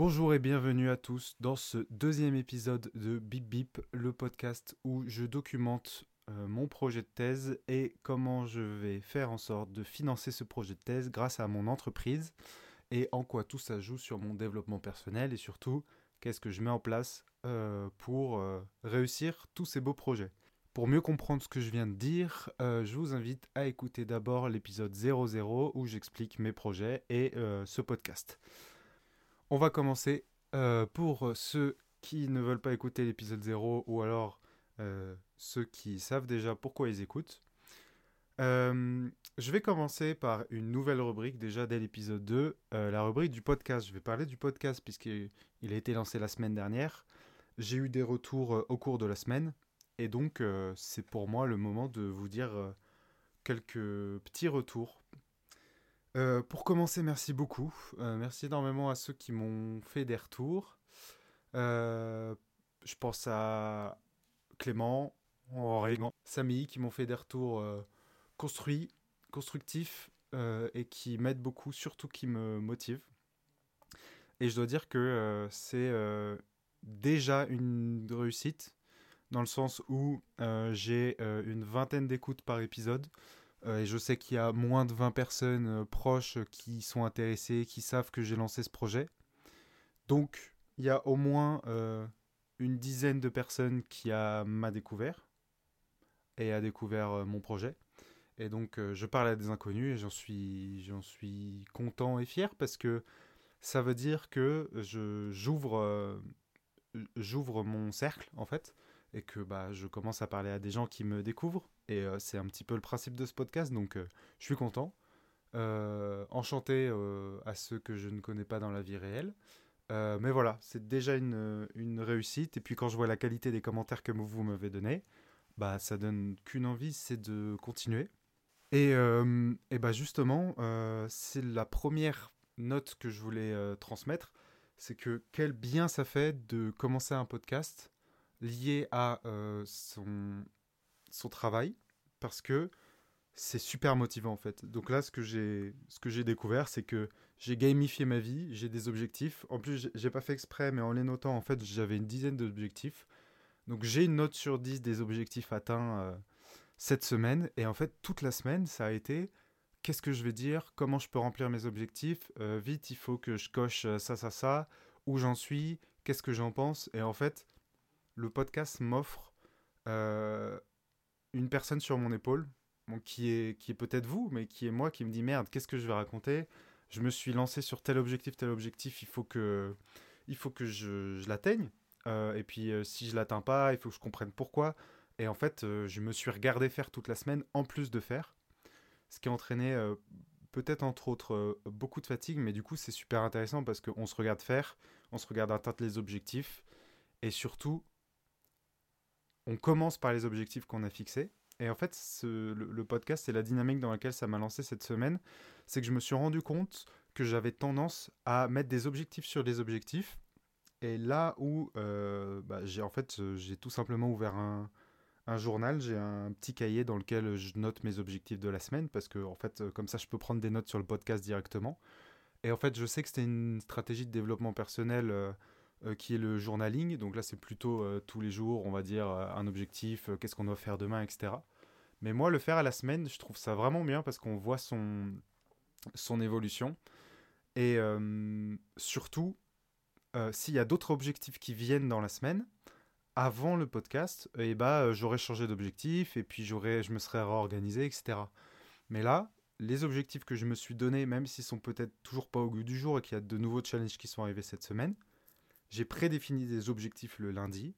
Bonjour et bienvenue à tous dans ce deuxième épisode de Bip Bip, le podcast où je documente euh, mon projet de thèse et comment je vais faire en sorte de financer ce projet de thèse grâce à mon entreprise et en quoi tout ça joue sur mon développement personnel et surtout qu'est-ce que je mets en place euh, pour euh, réussir tous ces beaux projets. Pour mieux comprendre ce que je viens de dire, je vous invite à écouter d'abord l'épisode 00 où j'explique mes projets et ce podcast. On va commencer. Euh, pour ceux qui ne veulent pas écouter l'épisode 0 ou alors euh, ceux qui savent déjà pourquoi ils écoutent. Euh, je vais commencer par une nouvelle rubrique déjà dès l'épisode 2, la rubrique du podcast. Je vais parler du podcast puisqu'il a été lancé la semaine dernière. J'ai eu des retours au cours de la semaine et donc c'est pour moi le moment de vous dire quelques petits retours euh, pour commencer, merci beaucoup. Euh, merci énormément à ceux qui m'ont fait des retours. Euh, je pense à Clément, Oregon, Samy qui m'ont fait des retours construits, constructifs et qui m'aident beaucoup, surtout qui me motivent. Et je dois dire que c'est déjà une réussite dans le sens où j'ai une vingtaine d'écoutes par épisode. Euh, et je sais qu'il y a moins de 20 personnes euh, proches qui sont intéressées, qui savent que j'ai lancé ce projet. Donc, il y a au moins euh, une dizaine de personnes qui m'a découvert et a découvert mon projet. Et donc, je parle à des inconnus et j'en suis, suis content et fier parce que ça veut dire que j'ouvre, j'ouvre mon cercle, en fait et que bah, je commence à parler à des gens qui me découvrent. Et euh, c'est un petit peu le principe de ce podcast, donc euh, je suis content. Euh, enchanté à ceux que je ne connais pas dans la vie réelle. mais voilà, c'est déjà une, une, réussite. Et puis quand je vois la qualité des commentaires que vous m'avez donnés, bah, ça donne qu'une envie, c'est de continuer. Et, et bah justement, c'est la première note que je voulais transmettre, c'est que quel bien ça fait de commencer un podcast lié à euh, son, travail parce que c'est super motivant en fait. Donc là, ce que j'ai, ce découvert, c'est que j'ai gamifié ma vie, j'ai des objectifs. En plus, j'ai pas fait exprès, mais en les notant, en fait, j'avais une dizaine d'objectifs. Donc j'ai une note sur 10 des objectifs atteints euh, cette semaine. Et en fait, toute la semaine, ça a été qu'est-ce que je vais dire, comment je peux remplir mes objectifs? Euh, vite, il faut que je coche ça, ça, ça, où j'en suis, qu'est-ce que j'en pense? Et en fait, le podcast m'offre euh, une personne sur mon épaule, qui est, qui est peut-être vous, mais qui est moi, qui me dit merde, qu'est-ce que je vais raconter? Je me suis lancé sur tel objectif, tel objectif, il faut que, il faut que je, l'atteigne. Euh, et puis euh, si je l'atteins pas, il faut que je comprenne pourquoi. Et en fait, je me suis regardé faire toute la semaine en plus de faire, ce qui a entraîné peut-être entre autres beaucoup de fatigue, mais du coup c'est super intéressant parce qu'on se regarde faire, on se regarde atteindre les objectifs, et surtout on commence par les objectifs qu'on a fixés. Et en fait, le, podcast et la dynamique dans laquelle ça m'a lancé cette semaine, c'est que je me suis rendu compte que j'avais tendance à mettre des objectifs sur des objectifs. Et là où euh, bah, j'ai en fait j'ai tout simplement ouvert un, journal, j'ai un petit cahier dans lequel je note mes objectifs de la semaine parce que en fait comme ça je peux prendre des notes sur le podcast directement. Et en fait je sais que c'était une stratégie de développement personnel. Euh, euh, qui est le journaling. Donc là, c'est plutôt euh, tous les jours, on va dire, euh, un objectif, qu'est-ce qu'on doit faire demain, etc. Mais moi, le faire à la semaine, je trouve ça vraiment bien parce qu'on voit son, son évolution. Et surtout, s'il y a d'autres objectifs qui viennent dans la semaine, avant le podcast, eh bah, j'aurais changé d'objectif et puis je me serais réorganisé, etc. Mais là, les objectifs que je me suis donnés, même s'ils sont peut-être toujours pas au goût du jour et qu'il y a de nouveaux challenges qui sont arrivés cette semaine, j'ai prédéfini des objectifs le lundi.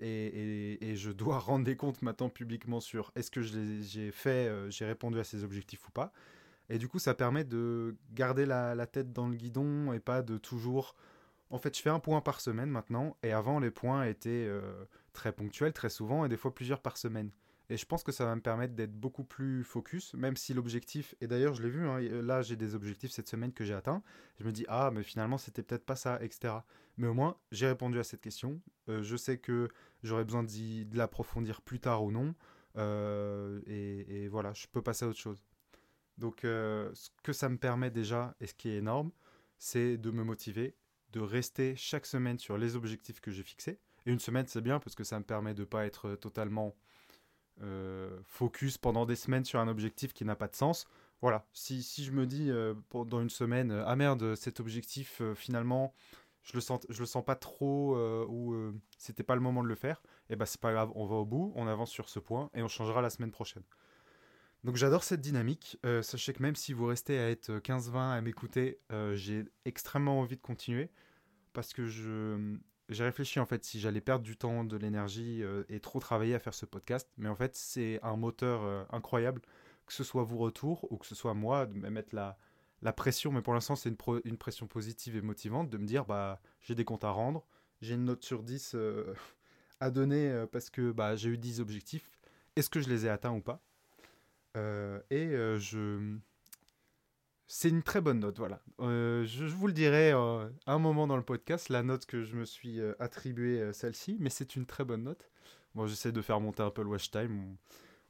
Et, je dois rendre des comptes maintenant publiquement sur est-ce que j'ai fait, euh, j'ai répondu à ces objectifs ou pas. Et du coup, ça permet de garder la, la, tête dans le guidon et pas de toujours. En fait, je fais un point par semaine maintenant. Et avant, les points étaient euh, très ponctuels, très souvent, et des fois plusieurs par semaine. Et je pense que ça va me permettre d'être beaucoup plus focus, même si l'objectif, et d'ailleurs je l'ai vu, hein, là j'ai des objectifs cette semaine que j'ai atteints, je me dis, ah mais finalement c'était peut-être pas ça, etc. Mais au moins j'ai répondu à cette question, euh, je sais que j'aurais besoin de l'approfondir plus tard ou non, euh, et, voilà, je peux passer à autre chose. Donc euh, ce que ça me permet déjà, et ce qui est énorme, c'est de me motiver de rester chaque semaine sur les objectifs que j'ai fixés. Et une semaine, c'est bien parce que ça me permet de ne pas être totalement focus pendant des semaines sur un objectif qui n'a pas de sens. Voilà, si, je me dis pendant une semaine, ah merde, cet objectif, finalement, je le sens, le sens pas trop ou c'était pas le moment de le faire, et eh ben c'est pas grave, on va au bout, on avance sur ce point et on changera la semaine prochaine. Donc j'adore cette dynamique. Euh, sachez que même si vous restez à être 15-20 à m'écouter, euh, j'ai extrêmement envie de continuer parce que je j'ai réfléchi en fait si j'allais perdre du temps, de l'énergie euh, et trop travailler à faire ce podcast. Mais en fait c'est un moteur incroyable, que ce soit vos retours ou que ce soit moi, de me mettre la, la pression. Mais pour l'instant c'est une, pression positive et motivante de me dire bah j'ai des comptes à rendre, j'ai une note sur 10 à donner parce que bah, j'ai eu 10 objectifs. Est-ce que je les ai atteints ou pas? Euh, et euh, je. C'est une très bonne note, voilà. Euh, je, vous le dirai à un moment dans le podcast, la note que je me suis attribuée, celle-ci, mais c'est une très bonne note. Moi, j'essaie de faire monter un peu le watch time.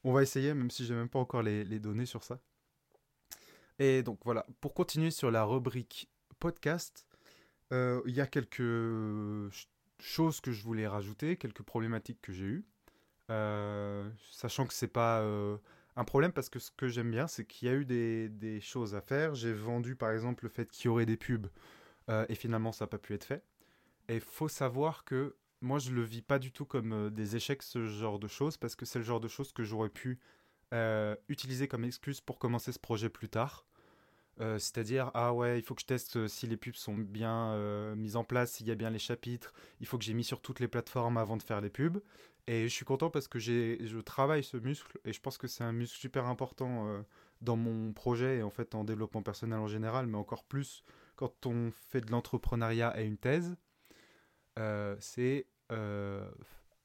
On, va essayer, même si j'ai même pas encore les données sur ça. Et donc voilà, pour continuer sur la rubrique podcast, il y a quelques choses que je voulais rajouter, quelques problématiques que j'ai eues. sachant que c'est pas un problème parce que ce que j'aime bien, c'est qu'il y a eu des, choses à faire. J'ai vendu par exemple le fait qu'il y aurait des pubs euh, et finalement ça n'a pas pu être fait. Et faut savoir que moi je le vis pas du tout comme euh, des échecs, ce genre de choses, parce que c'est le genre de choses que j'aurais pu euh, utiliser comme excuse pour commencer ce projet plus tard. C'est-à-dire, ah ouais, il faut que je teste si les pubs sont bien mises en place, s'il y a bien les chapitres, il faut que j'ai mis sur toutes les plateformes avant de faire les pubs. Et je suis content parce que je travaille ce muscle et je pense que c'est un muscle super important euh, dans mon projet et en fait en développement personnel en général, mais encore plus quand on fait de l'entrepreneuriat et une thèse. Euh, c'est euh,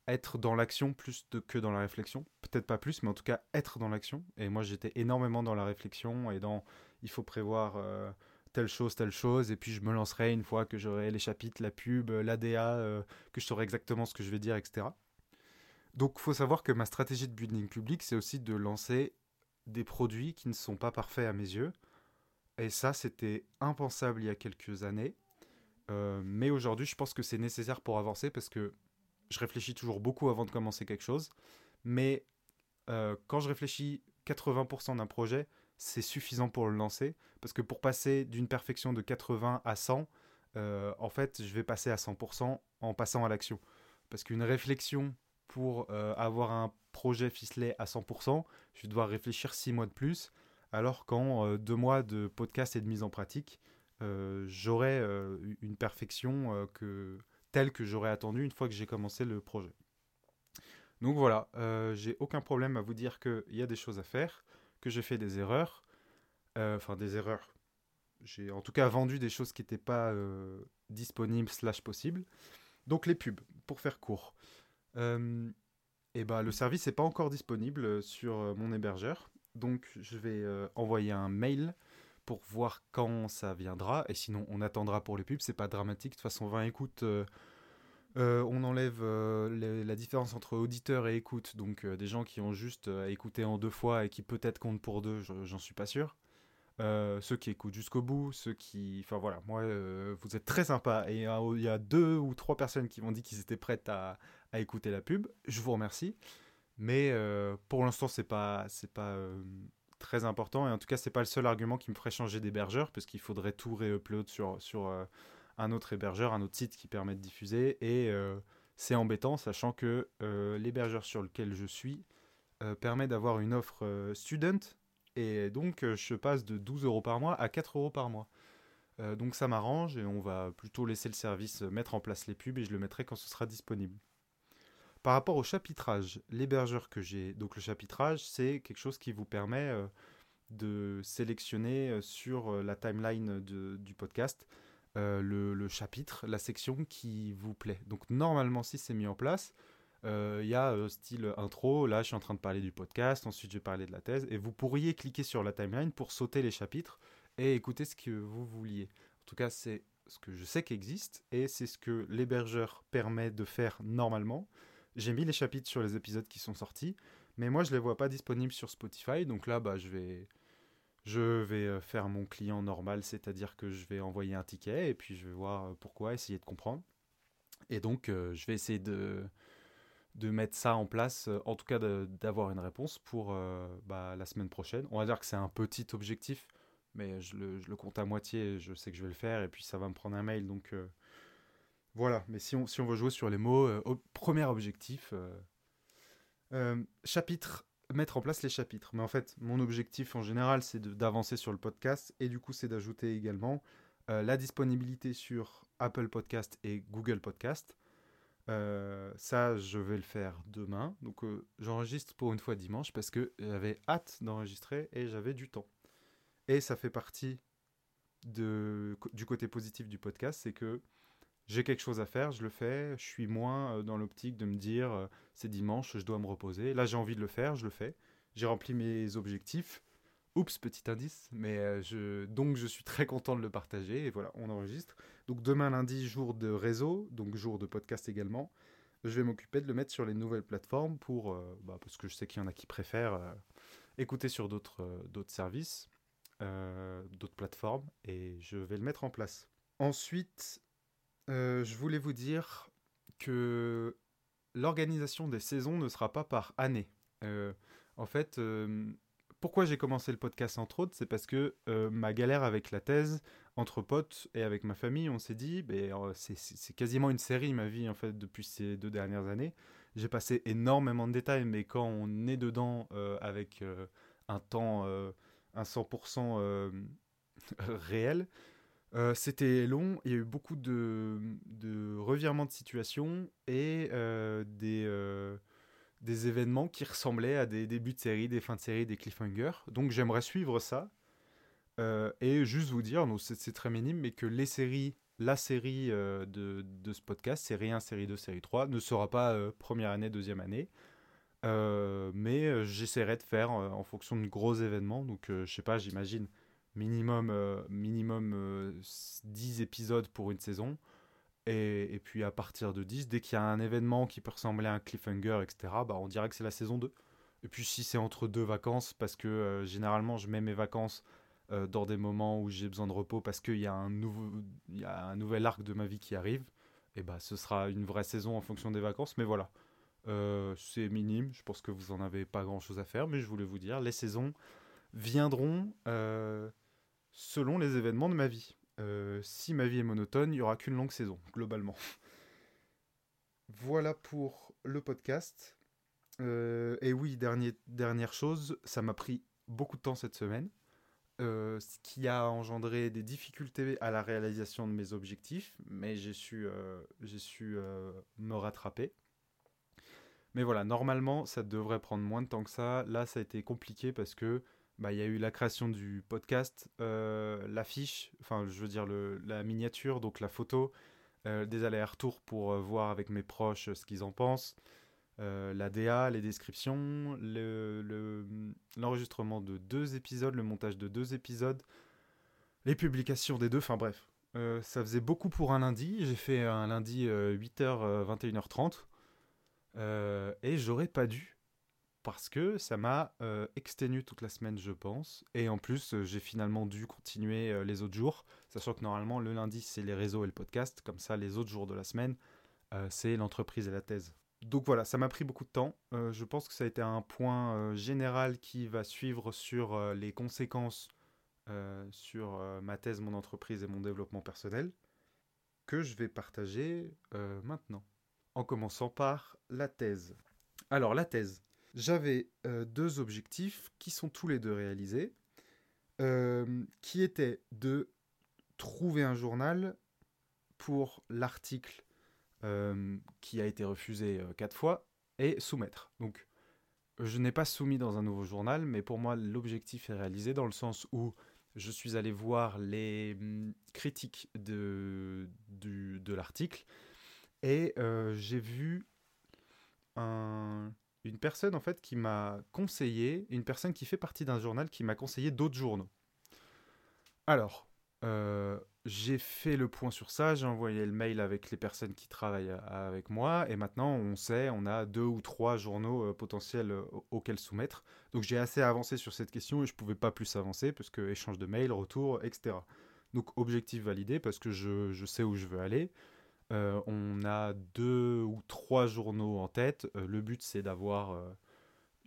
être dans l'action plus que dans la réflexion. Peut-être pas plus, mais en tout cas être dans l'action. Et moi j'étais énormément dans la réflexion et dans il faut prévoir telle chose, telle chose, et puis je me lancerai une fois que j'aurai les chapitres, la pub, l'ADA, que je saurai exactement ce que je vais dire, etc. Donc, il faut savoir que ma stratégie de building public, c'est aussi de lancer des produits qui ne sont pas parfaits à mes yeux. Et ça, c'était impensable il y a quelques années. Euh, mais aujourd'hui, je pense que c'est nécessaire pour avancer parce que je réfléchis toujours beaucoup avant de commencer quelque chose. Mais euh, quand je réfléchis 80% d'un projet, c'est suffisant pour le lancer. Parce que pour passer d'une perfection de 80 à 100, euh, en fait, je vais passer à 100% en passant à l'action. Parce qu'une réflexion pour euh, avoir un projet ficelé à 100%, je vais réfléchir 6 mois de plus, alors qu'en euh, deux mois de podcast et de mise en pratique, j'aurai une perfection telle que j'aurais attendu une fois que j'ai commencé le projet. Donc voilà, j'ai aucun problème à vous dire qu'il y a des choses à faire, que j'ai fait des erreurs, enfin des erreurs. J'ai en tout cas vendu des choses qui n'étaient pas disponibles slash possibles. Donc les pubs, pour faire court et ben, le service n'est pas encore disponible sur mon hébergeur. Donc je vais envoyer un mail pour voir quand ça viendra. Et sinon, on attendra pour les pubs. C'est pas dramatique. De toute façon, 20 écoutes, on enlève la différence entre auditeur et écoute. Donc des gens qui ont juste écouté en deux fois et qui peut-être comptent pour deux, j'en suis pas sûr. Euh, ceux qui écoutent jusqu'au bout, ceux qui... Enfin voilà, moi, euh, vous êtes très sympa. Et il y a deux ou trois personnes qui m'ont dit qu'ils étaient prêtes à, à, écouter la pub. Je vous remercie. Mais euh, pour l'instant, c'est pas, c'est pas très important. Et en tout cas, c'est pas le seul argument qui me ferait changer d'hébergeur, puisqu'il faudrait tout réupload sur, sur un autre hébergeur, un autre site qui permet de diffuser. Et c'est embêtant, sachant que l'hébergeur sur lequel je suis permet d'avoir une offre student et donc, euh, je passe de 12 euros par mois à 4 euros par mois. Euh, donc ça m'arrange et on va plutôt laisser le service mettre en place les pubs et je le mettrai quand ce sera disponible. Par rapport au chapitrage, l'hébergeur que j'ai, donc le chapitrage, c'est quelque chose qui vous permet euh, de sélectionner sur la timeline du podcast le, chapitre, la section qui vous plaît. Donc normalement, si c'est mis en place, euh, il y a euh, style intro, là je suis en train de parler du podcast, ensuite je vais parler de la thèse, et vous pourriez cliquer sur la timeline pour sauter les chapitres et écouter ce que vous vouliez. En tout cas, c'est ce que je sais qui existe, et c'est ce que l'hébergeur permet de faire normalement. J'ai mis les chapitres sur les épisodes qui sont sortis, mais moi je les vois pas disponibles sur Spotify, donc là bah, je vais Je vais faire mon client normal, c'est-à-dire que je vais envoyer un ticket et puis je vais voir pourquoi, essayer de comprendre. Et donc, je vais essayer de, de mettre ça en place, en tout cas d'avoir une réponse pour bah, la semaine prochaine. On va dire que c'est un petit objectif, mais je le, je le, compte à moitié, je sais que je vais le faire, et puis ça va me prendre un mail, donc voilà. Mais si on, si on veut jouer sur les mots, premier objectif, chapitre mettre en place les chapitres. Mais en fait, mon objectif en général, c'est d'avancer sur le podcast et du coup, c'est d'ajouter également euh, la disponibilité sur Apple Podcast et Google Podcast. Euh, ça, je vais le faire demain. Donc, euh, j'enregistre pour une fois dimanche parce que j'avais hâte d'enregistrer et j'avais du temps. Et ça fait partie du côté positif du podcast, c'est que j'ai quelque chose à faire, je le fais, je suis moins euh, dans l'optique de me dire euh, c'est dimanche, je dois me reposer. Là, j'ai envie de le faire, je le fais. J'ai rempli mes objectifs. Oups, petit indice, mais euh, donc je suis très content de le partager et voilà, on enregistre. Donc demain lundi, jour de réseau, donc jour de podcast également. Je vais m'occuper de le mettre sur les nouvelles plateformes pour, bah, parce que je sais qu'il y en a qui préfèrent écouter sur d'autres services, d'autres plateformes, et je vais le mettre en place. Ensuite, euh, je voulais vous dire que l'organisation des saisons ne sera pas par année. Euh, en fait, euh, pourquoi j'ai commencé le podcast entre autres, c'est parce que ma galère avec la thèse, entre potes et avec ma famille, on s'est dit, ben, c'est quasiment une série ma vie en fait depuis ces deux dernières années. J'ai passé énormément de détails, mais quand on est dedans avec un temps, un 100% réel, euh, c'était long, il y a eu beaucoup de, revirements de situation et euh, des, euh, des événements qui ressemblaient à des débuts de série, des fins de série, des cliffhangers. Donc j'aimerais suivre ça et juste vous dire, c'est très minime, mais que les séries, la série de, de, ce podcast, série 1, série 2, série 3, ne sera pas première année, deuxième année. mais j'essaierai de faire en fonction de gros événements. Donc je sais pas, j'imagine minimum, euh, minimum 10 euh, épisodes pour une saison. Et, et, puis à partir de 10, dès qu'il y a un événement qui peut ressembler à un cliffhanger, etc., bah on dirait que c'est la saison 2. Et puis si c'est entre deux vacances, parce que euh, généralement je mets mes vacances dans des moments où j'ai besoin de repos, parce qu'il y, a un y a un nouvel arc de ma vie qui arrive, et bah ce sera une vraie saison en fonction des vacances. Mais voilà, c'est minime, je pense que vous en avez pas grand chose à faire, mais je voulais vous dire, les saisons viendront selon les événements de ma vie. Euh, si ma vie est monotone, il n'y aura qu'une longue saison, globalement. voilà pour le podcast. Euh, et oui, dernière chose, ça m'a pris beaucoup de temps cette semaine, euh, ce qui a engendré des difficultés à la réalisation de mes objectifs, mais j'ai su, j'ai su me rattraper. Mais voilà, normalement, ça devrait prendre moins de temps que ça. Là, ça a été compliqué parce que bah, y a eu la création du podcast, euh, l'affiche, enfin je veux dire le, la miniature, donc la photo, euh, des allers-retours pour euh, voir avec mes proches ce qu'ils en pensent, la DA, les descriptions, l'enregistrement le, de deux épisodes, le montage de deux épisodes, les publications des deux, enfin bref. ça faisait beaucoup pour un lundi, j'ai fait un lundi 8h, 21h30, et j'aurais pas dû parce que ça m'a euh, exténué toute la semaine, je pense. Et en plus, euh, j'ai finalement dû continuer euh, les autres jours, sachant que normalement, le lundi, c'est les réseaux et le podcast. Comme ça, les autres jours de la semaine, c'est l'entreprise et la thèse. Donc voilà, ça m'a pris beaucoup de temps. je pense que ça a été un point général qui va suivre sur les conséquences sur ma thèse, mon entreprise et mon développement personnel, que je vais partager maintenant. En commençant par la thèse. Alors, la thèse j'avais euh, deux objectifs qui sont tous les deux réalisés, euh, qui étaient de trouver un journal pour l'article euh, qui a été refusé quatre fois et soumettre. Donc, je n'ai pas soumis dans un nouveau journal, mais pour moi, l'objectif est réalisé dans le sens où je suis allé voir les hum, critiques de, de l'article et j'ai vu un, une personne en fait qui m'a conseillé, une personne qui fait partie d'un journal qui m'a conseillé d'autres journaux. Alors, euh, j'ai fait le point sur ça, j'ai envoyé le mail avec les personnes qui travaillent avec moi, et maintenant on sait, on a deux ou trois journaux euh, potentiels euh, auxquels soumettre. Donc j'ai assez avancé sur cette question et je ne pouvais pas plus avancer parce que échange de mails, retour, etc. Donc objectif validé parce que je, sais où je veux aller. Euh, on a deux ou trois journaux en tête. le but c'est d'avoir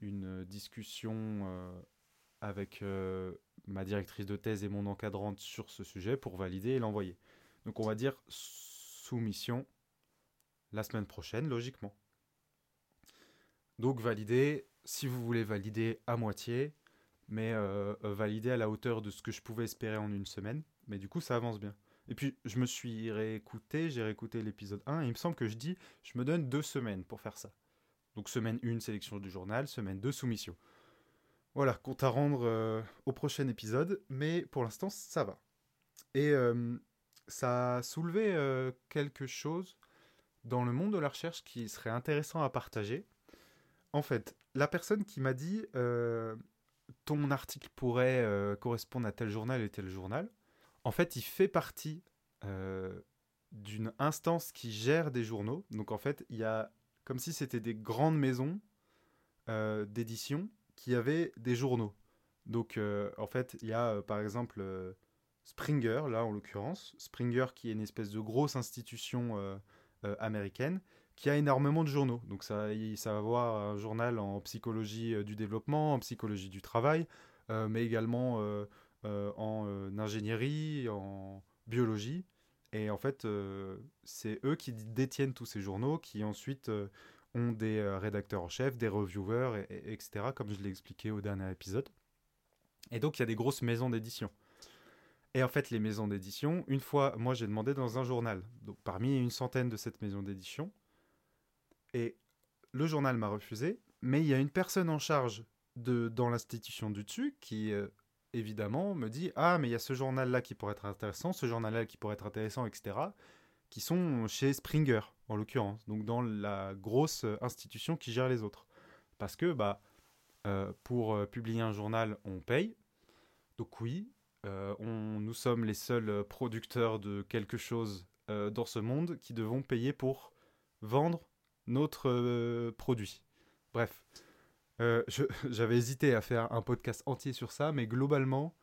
une discussion avec ma directrice de thèse et mon encadrante sur ce sujet pour valider et l'envoyer. Donc on va dire soumission la semaine prochaine, logiquement. Donc valider, si vous voulez valider à moitié, mais euh, euh, valider à la hauteur de ce que je pouvais espérer en une semaine. Mais du coup, ça avance bien. Et puis, je me suis réécouté, j'ai réécouté l'épisode 1, et il me semble que je dis, je me donne deux semaines pour faire ça. Donc semaine 1, sélection du journal, semaine 2, soumission. Voilà, compte à rendre euh, au prochain épisode, mais pour l'instant, ça va. Et euh, ça a soulevé euh, quelque chose dans le monde de la recherche qui serait intéressant à partager. En fait, la personne qui m'a dit ton article pourrait correspondre à tel journal et tel journal, en fait, il fait partie d'une instance qui gère des journaux. Donc en fait, il y a comme si c'était des grandes maisons d'édition qui avait des journaux. Donc, euh, en fait, il y a euh, par exemple euh, Springer, là en l'occurrence. Springer, qui est une espèce de grosse institution américaine, qui a énormément de journaux. Donc, ça, ça va avoir un journal en psychologie du développement, en psychologie du travail, mais également en ingénierie, en biologie. Et en fait, c'est eux qui détiennent tous ces journaux, qui ensuite ont des euh, rédacteurs en chef, des reviewers, etc., comme je l'ai expliqué au dernier épisode. Et donc, il y a des grosses maisons d'édition. Et en fait, les maisons d'édition, une fois, moi j'ai demandé dans un journal, donc parmi une centaine de cette maison d'édition, et le journal m'a refusé, mais il y a une personne en charge de, dans l'institution du dessus qui, euh, évidemment, me dit Ah, mais il y a ce journal-là qui pourrait être intéressant, ce journal-là qui pourrait être intéressant, etc qui sont chez Springer, en l'occurrence, donc dans la grosse institution qui gère les autres. Parce que bah, euh, pour euh, publier un journal, on paye. Donc oui, euh, on, nous sommes les seuls producteurs de quelque chose dans ce monde qui devons payer pour vendre notre produit. Bref, j'avais hésité à faire un podcast entier sur ça, mais globalement,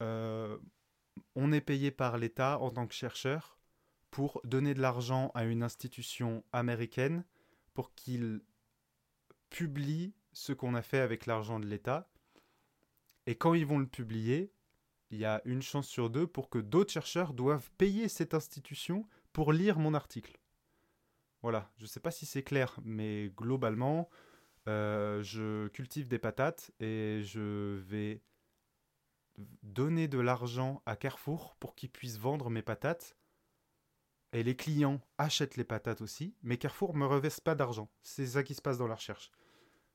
on est payé par l'État en tant que chercheur pour donner de l'argent à une institution américaine pour qu'il publie ce qu'on a fait avec l'argent de l'État. Et quand ils vont le publier, il y a une chance sur deux pour que d'autres chercheurs doivent payer cette institution pour lire mon article. Voilà, je ne sais pas si c'est clair, mais globalement, euh, je cultive des patates et je vais donner de l'argent à Carrefour pour qu'ils puissent vendre mes patates et les clients achètent les patates aussi, mais Carrefour ne me reverse pas d'argent. C'est ça qui se passe dans la recherche.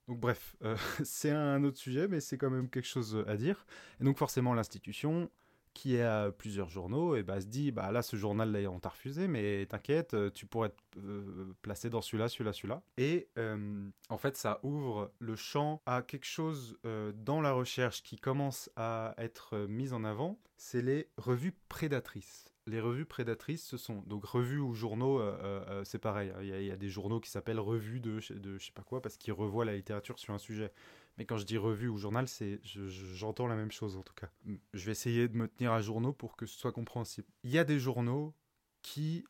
Donc bref, euh, c'est un autre sujet, mais c'est quand même quelque chose à dire. Et donc forcément, l'institution, qui a plusieurs journaux, et bah, se dit, bah là, ce journal-là, on t'a refusé, mais t'inquiète, tu pourrais être euh, placé dans celui-là, celui-là, celui-là. Et euh, en fait, ça ouvre le champ à quelque chose dans la recherche qui commence à être mis en avant, c'est les revues prédatrices les revues prédatrices, ce sont donc revues ou journaux, euh, euh, euh, c'est pareil. Hein. Il y, a des journaux qui s'appellent revues de, de je sais pas quoi parce qu'ils revoient la littérature sur un sujet. Mais quand je dis revue ou journal, c'est j'entends la même chose en tout cas. Je vais essayer de me tenir à journaux pour que ce soit compréhensible. Il y a des journaux qui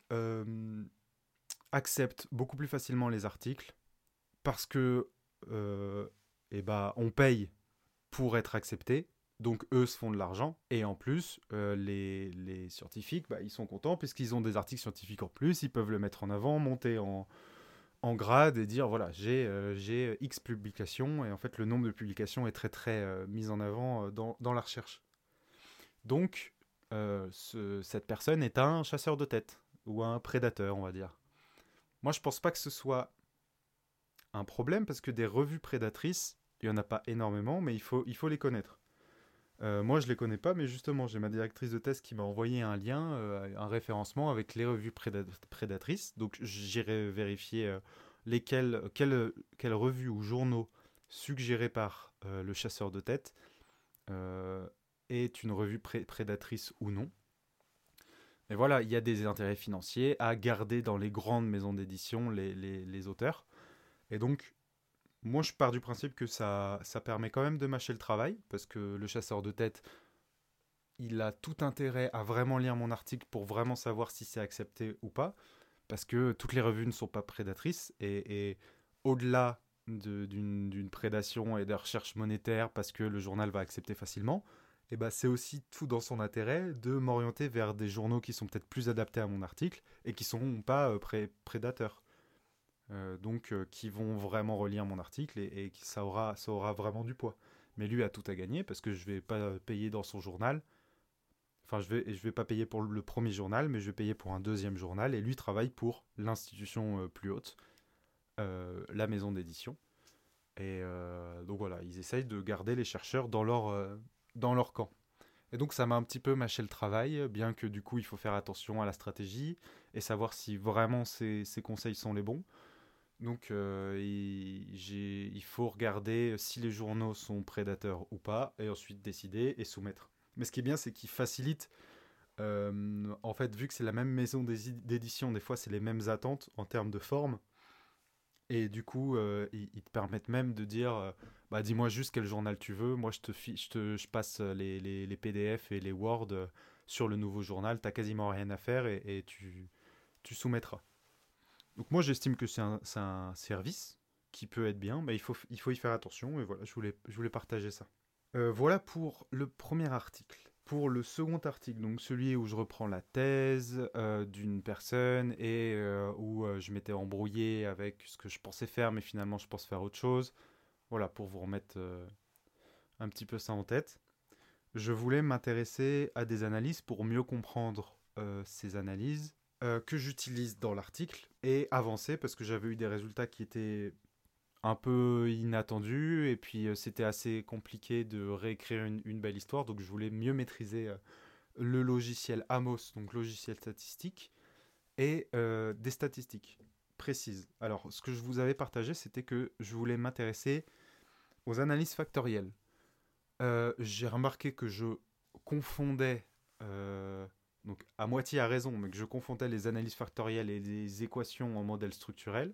acceptent beaucoup plus facilement les articles parce que eh ben, on paye pour être accepté donc eux se font de l'argent. Et en plus, euh, les, scientifiques, bah, ils sont contents puisqu'ils ont des articles scientifiques en plus, ils peuvent le mettre en avant, monter en, grade et dire, voilà, euh, j'ai X publications. Et en fait, le nombre de publications est très très euh, mis en avant dans, la recherche. Donc, cette personne est un chasseur de tête ou un prédateur, on va dire. Moi, je pense pas que ce soit un problème parce que des revues prédatrices, il y en a pas énormément, mais il faut les connaître. Euh, moi, je les connais pas, mais justement, j'ai ma directrice de thèse qui m'a envoyé un lien, euh, un référencement avec les revues prédatrices. Donc, j'irai vérifier euh, lesquelles, quelles, revues ou journaux suggérés par le chasseur de tête est une revue prédatrice ou non. Et voilà, il y a des intérêts financiers à garder dans les grandes maisons d'édition les, les, auteurs. Et donc, moi, je pars du principe que ça, ça permet quand même de mâcher le travail, parce que le chasseur de tête, il a tout intérêt à vraiment lire mon article pour vraiment savoir si c'est accepté ou pas, parce que toutes les revues ne sont pas prédatrices, et, au-delà d'une prédation et de recherche monétaire, parce que le journal va accepter facilement, et bah, c'est aussi tout dans son intérêt de m'orienter vers des journaux qui sont peut-être plus adaptés à mon article et qui sont pas euh, prédateurs. Euh, donc euh, qui vont vraiment relire mon article et, qui ça aura, ça aura vraiment du poids. Mais lui a tout à gagner parce que je vais pas payer dans son journal. Enfin, je vais, je vais pas payer pour le premier journal, mais je vais payer pour un deuxième journal et lui travaille pour l'institution plus haute, la maison d'édition. Et donc voilà, ils essayent de garder les chercheurs dans leur, dans leur camp. Et donc ça m'a un petit peu mâché le travail, bien que du coup il faut faire attention à la stratégie et savoir si vraiment ces, conseils sont les bons. Donc euh, il, faut regarder si les journaux sont prédateurs ou pas, et ensuite décider et soumettre. Mais ce qui est bien, c'est qu'il facilite, euh, en fait, vu que c'est la même maison d'édition, des fois c'est les mêmes attentes en termes de forme, et du coup, euh, ils, te permettent même de dire bah, dis-moi juste quel journal tu veux. Moi, je te, je passe les, les, PDF et les Word euh, sur le nouveau journal. Tu quasiment rien à faire et, tu, soumettras. Donc moi, j'estime que c'est un, service qui peut être bien, mais il faut, il faut y faire attention. Et voilà, je voulais, je voulais partager ça. Euh, voilà pour le premier article. Pour le second article, donc celui où je reprends la thèse euh, d'une personne et où je m'étais embrouillé avec ce que je pensais faire, mais finalement je pense faire autre chose. Voilà, pour vous remettre euh, un petit peu ça en tête. Je voulais m'intéresser à des analyses pour mieux comprendre euh, ces analyses euh, que j'utilise dans l'article et avancer parce que j'avais eu des résultats qui étaient un peu inattendus et puis c'était assez compliqué de réécrire une, belle histoire donc je voulais mieux maîtriser le logiciel Amos, donc logiciel statistique, et des statistiques précise. Alors, ce que je vous avais partagé, c'était que je voulais m'intéresser aux analyses factorielles. Euh, j'ai remarqué que je confondais, euh, donc à moitié à raison, mais que je confondais les analyses factorielles et les équations en modèle structurel.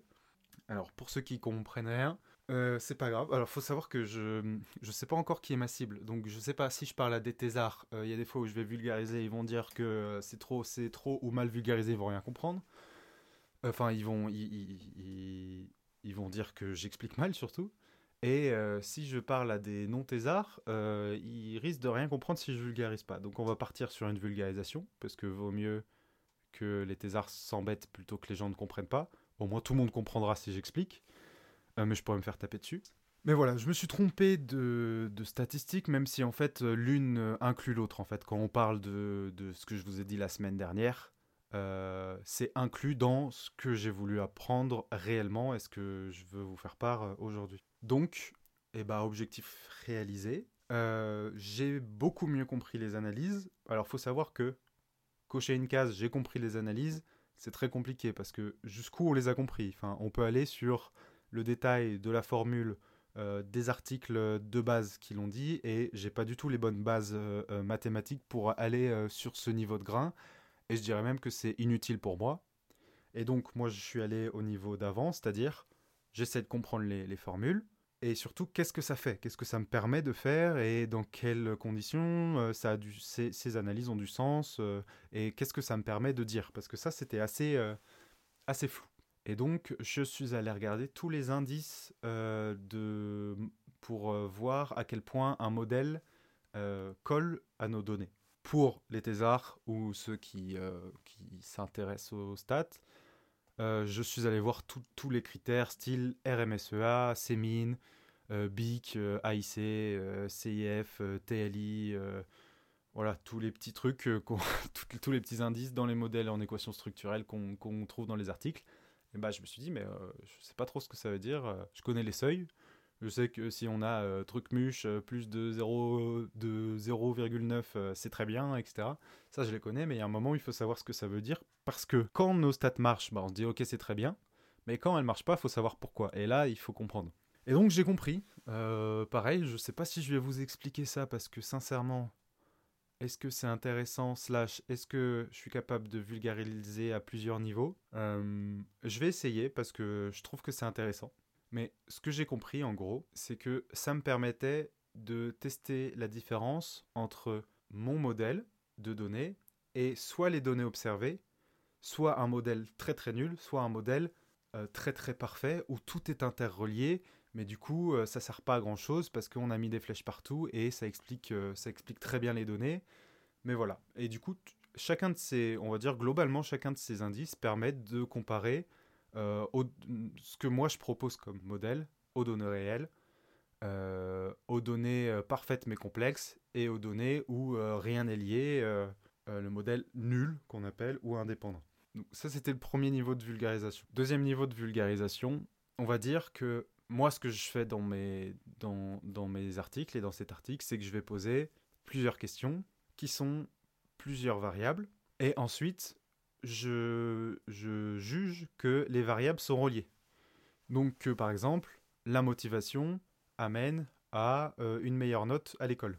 Alors, pour ceux qui comprennent rien, euh, c'est pas grave. Alors, faut savoir que je je sais pas encore qui est ma cible. Donc, je sais pas si je parle à des thésards. Il y a des fois où je vais vulgariser, ils vont dire que c'est trop, c'est trop ou mal vulgarisé, ils vont rien comprendre. Enfin, ils vont, ils, ils, vont dire que j'explique mal surtout. Et euh, si je parle à des non-thésards, euh, ils risquent de rien comprendre si je vulgarise pas. Donc on va partir sur une vulgarisation, parce que vaut mieux que les thésards s'embêtent plutôt que les gens ne comprennent pas. Au moins tout le monde comprendra si j'explique. Euh, mais je pourrais me faire taper dessus. Mais voilà, je me suis trompé de, statistiques, même si en fait l'une inclut l'autre. En fait, quand on parle de, ce que je vous ai dit la semaine dernière, c'est inclus dans ce que j'ai voulu apprendre réellement et ce que je veux vous faire part aujourd'hui. Donc, eh ben, objectif réalisé. Euh, j'ai beaucoup mieux compris les analyses. Alors, faut savoir que cocher une case, j'ai compris les analyses, c'est très compliqué parce que jusqu'où on les a compris? On peut aller sur le détail de la formule des articles de base qui l'ont dit et j'ai pas du tout les bonnes bases mathématiques pour aller sur ce niveau de grain. Et je dirais même que c'est inutile pour moi. Et donc, moi, je suis allé au niveau d'avant, c'est-à-dire, j'essaie de comprendre les, formules. Et surtout, qu'est-ce que ça fait? Qu'est-ce que ça me permet de faire? Et dans quelles conditions? Euh, ça a du, ces, analyses ont du sens euh, Et qu'est-ce que ça me permet de dire? Parce que ça, c'était assez, euh, assez flou. Et donc, je suis allé regarder tous les indices de, pour voir à quel point un modèle colle à nos données. Pour les thésards ou ceux qui, qui s'intéressent aux stats, euh, je suis allé voir tous les critères style RMSEA, CEMIN, euh, BIC, AIC, CIF, TLI, voilà, tous les petits trucs, tous les petits indices dans les modèles en équation structurelle qu'on trouve dans les articles. Et bah, je me suis dit, mais je ne sais pas trop ce que ça veut dire. Je connais les seuils, je sais que si on a euh, truc muche euh, plus de 0,9, de euh, c'est très bien, etc. Ça, je les connais, mais il y a un moment où il faut savoir ce que ça veut dire. Parce que quand nos stats marchent, bah, on se dit ok, c'est très bien. Mais quand elles marchent pas, il faut savoir pourquoi. Et là, il faut comprendre. Et donc, j'ai compris. pareil, je sais pas si je vais vous expliquer ça parce que sincèrement, est-ce que c'est intéressant, slash, est-ce que je suis capable de vulgariser à plusieurs niveaux? Euh, Je vais essayer parce que je trouve que c'est intéressant. Mais ce que j'ai compris en gros, c'est que ça me permettait de tester la différence entre mon modèle de données et soit les données observées, soit un modèle très très nul, soit un modèle euh, très très parfait où tout est interrelié, mais du coup euh, ça sert pas à grand chose parce qu'on a mis des flèches partout et ça explique, euh, ça explique très bien les données. Mais voilà. Et du coup, chacun de ces, on va dire globalement, chacun de ces indices permettent de comparer ce que moi je propose comme modèle aux données réelles, aux données parfaites mais complexes et aux données où rien n'est lié, le modèle nul qu'on appelle ou indépendant ça, c'était le premier niveau de vulgarisation. Deuxième niveau de vulgarisation, on va dire que moi, ce que je fais dans mes, dans, dans mes articles et dans cet article, c'est que je vais poser plusieurs questions qui sont plusieurs variables. Et ensuite, je, juge que les variables sont reliées. Donc que, par exemple, la motivation amène à euh, une meilleure note à l'école.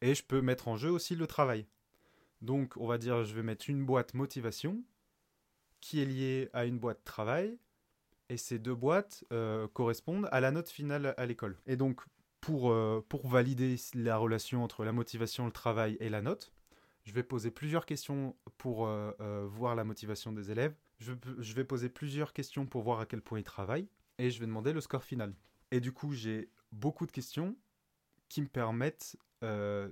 Et je peux mettre en jeu aussi le travail. Donc, on va dire, je vais mettre une boîte motivation qui est liée à une boîte travail, et ces deux boîtes euh, correspondent à la note finale à l'école. Et donc, euh, pour valider la relation entre la motivation, le travail et la note, je vais poser plusieurs questions pour euh, voir la motivation des élèves. Je, vais poser plusieurs questions pour voir à quel point ils travaillent. Et je vais demander le score final. Et du coup, j'ai beaucoup de questions qui me permettent euh,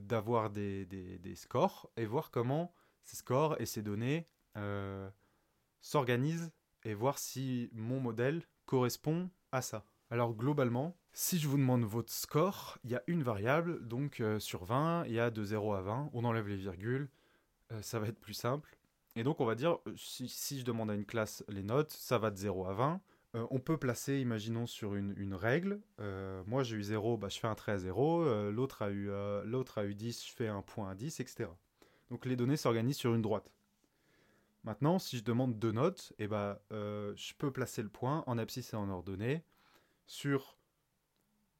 d'avoir des, des, scores et voir comment ces scores et ces données euh, s'organisent et voir si mon modèle correspond à ça. Alors globalement, si je vous demande votre score, il y a une variable, donc euh, sur 20, il y a de 0 à 20, on enlève les virgules, ça va être plus simple. Et donc on va dire, si, si, je demande à une classe les notes, ça va de 0 à 20. Euh, on peut placer, imaginons, sur une, règle. Euh, moi, j'ai eu 0, bah, je fais un trait à 0. Euh, l'autre, a eu, a eu 10, je fais un point à 10, etc. Donc les données s'organisent sur une droite. Maintenant, si je demande deux notes, eh bah, je peux placer le point en abscisse et en ordonnée sur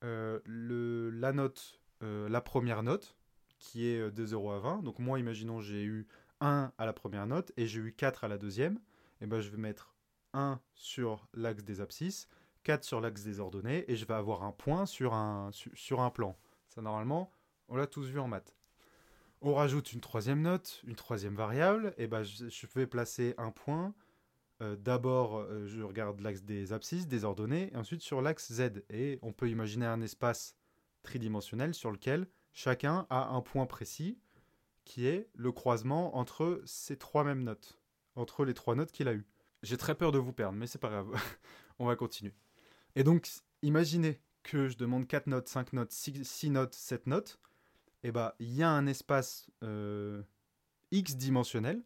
le, la note, la première note, qui est de 0 à 20. Donc moi, imaginons, j'ai eu 1 à la première note et j'ai eu 4 à la deuxième. Et eh ben, je vais mettre 1 sur l'axe des abscisses, 4 sur l'axe des ordonnées, et je vais avoir un point sur un, sur un plan. Ça, normalement, on l'a tous vu en maths. On rajoute une troisième note, une troisième variable, et ben je, vais placer un point. Euh, d'abord, euh, je regarde l'axe des abscisses, des ordonnées, et ensuite sur l'axe Z. Et on peut imaginer un espace tridimensionnel sur lequel chacun a un point précis, qui est le croisement entre ces trois mêmes notes, entre les trois notes qu'il a eues. J'ai très peur de vous perdre, mais c'est pas grave. On va continuer. Et donc, imaginez que je demande 4 notes, 5 notes, 6, notes, 7 notes. Et eh bah, il y a un espace euh, x dimensionnel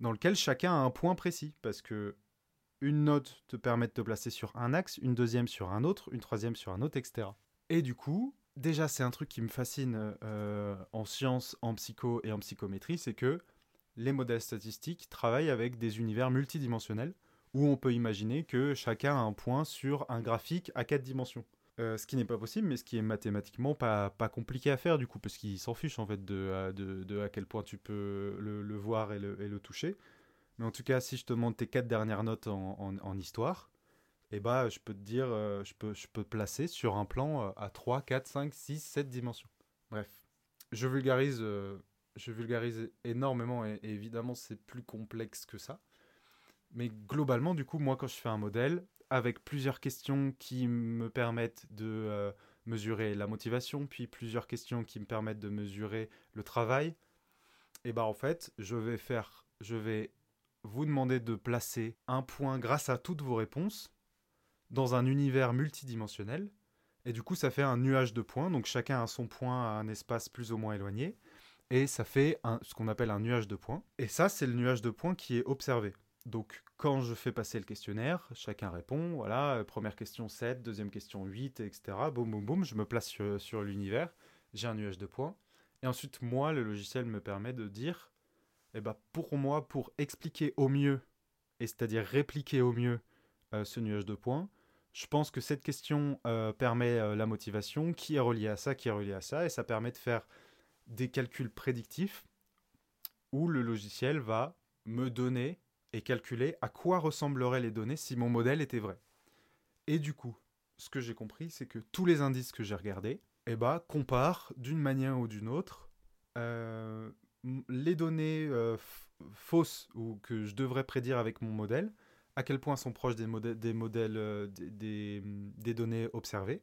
dans lequel chacun a un point précis. Parce que une note te permet de te placer sur un axe, une deuxième sur un autre, une troisième sur un autre, etc. Et du coup, déjà, c'est un truc qui me fascine euh, en sciences, en psycho et en psychométrie, c'est que les modèles statistiques travaillent avec des univers multidimensionnels où on peut imaginer que chacun a un point sur un graphique à quatre dimensions. Euh, ce qui n'est pas possible, mais ce qui est mathématiquement pas, pas compliqué à faire du coup, parce qu'il s'en fiche en fait de, de, à quel point tu peux le, voir et le, et le, toucher. Mais en tout cas, si je te demande tes quatre dernières notes en, en, histoire, eh bah, je peux te dire, euh, je, peux, je peux placer sur un plan euh, à 3, 4, 5, 6, 7 dimensions. Bref, je vulgarise je vulgarise énormément et, évidemment c'est plus complexe que ça. Mais globalement, du coup, moi quand je fais un modèle, avec plusieurs questions qui me permettent de euh, mesurer la motivation, puis plusieurs questions qui me permettent de mesurer le travail, et bah en fait, je vais faire, je vais vous demander de placer un point grâce à toutes vos réponses dans un univers multidimensionnel. Et du coup, ça fait un nuage de points. Donc chacun a son point à un espace plus ou moins éloigné et ça fait ce qu'on appelle un nuage de points. Et ça, c'est le nuage de points qui est observé. Donc, quand je fais passer le questionnaire, chacun répond, voilà, euh, première question 7, deuxième question 8, etc. Boum, boum, boum, je me place sur, l'univers, j'ai un nuage de points. Et ensuite, moi, le logiciel me permet de dire, eh ben, pour moi, pour expliquer au mieux, et c'est-à-dire répliquer au mieux euh, ce nuage de points, je pense que cette question euh, permet la motivation, qui est reliée à ça, qui est reliée à ça, et ça permet de faire des calculs prédictifs où le logiciel va me donner et calculer à quoi ressembleraient les données si mon modèle était vrai. Et du coup, ce que j'ai compris, c'est que tous les indices que j'ai regardés, eh ben, comparent d'une manière ou d'une autre euh, les données euh, fausses ou que je devrais prédire avec mon modèle, à quel point sont proches des, modèles, euh, des, données observées.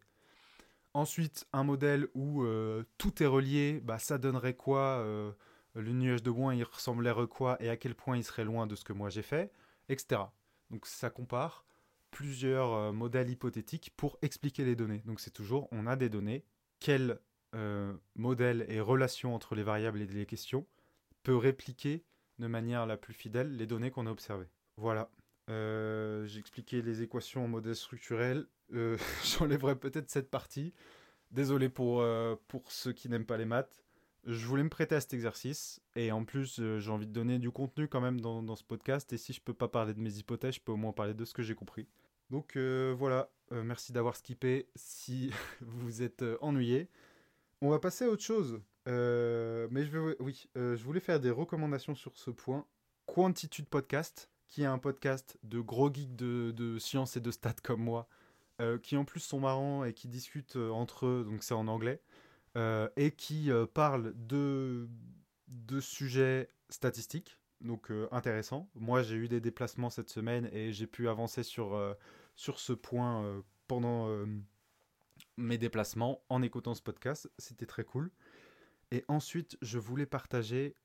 Ensuite, un modèle où tout est relié, bah, ça donnerait quoi Le nuage de Gouin, il ressemblerait quoi Et à quel point il serait loin de ce que moi j'ai fait, etc. Donc ça compare plusieurs modèles hypothétiques pour expliquer les données. Donc c'est toujours, on a des données, quel euh, modèle et relation entre les variables et les questions peut répliquer de manière la plus fidèle les données qu'on a observées. Voilà. Euh, j'ai expliqué les équations en modèle structurel. Euh, j'enlèverai peut-être cette partie. Désolé pour, pour ceux qui n'aiment pas les maths. Je voulais me prêter à cet exercice. Et en plus, j'ai envie de donner du contenu quand même dans, ce podcast. Et si je peux pas parler de mes hypothèses, je peux au moins parler de ce que j'ai compris. Donc voilà. merci d'avoir skippé si vous êtes ennuyé. On va passer à autre chose. Euh, mais je oui, euh, je voulais faire des recommandations sur ce point. Quantitude Podcast, qui est un podcast de gros geeks de, de sciences et de stats comme moi, euh, qui en plus sont marrants et qui discutent entre eux, donc c'est en anglais, et qui parlent de, de sujets statistiques, donc intéressants. Moi, j'ai eu des déplacements cette semaine et j'ai pu avancer sur, sur ce point pendant mes déplacements en écoutant ce podcast. C'était très cool. Et ensuite, je voulais partager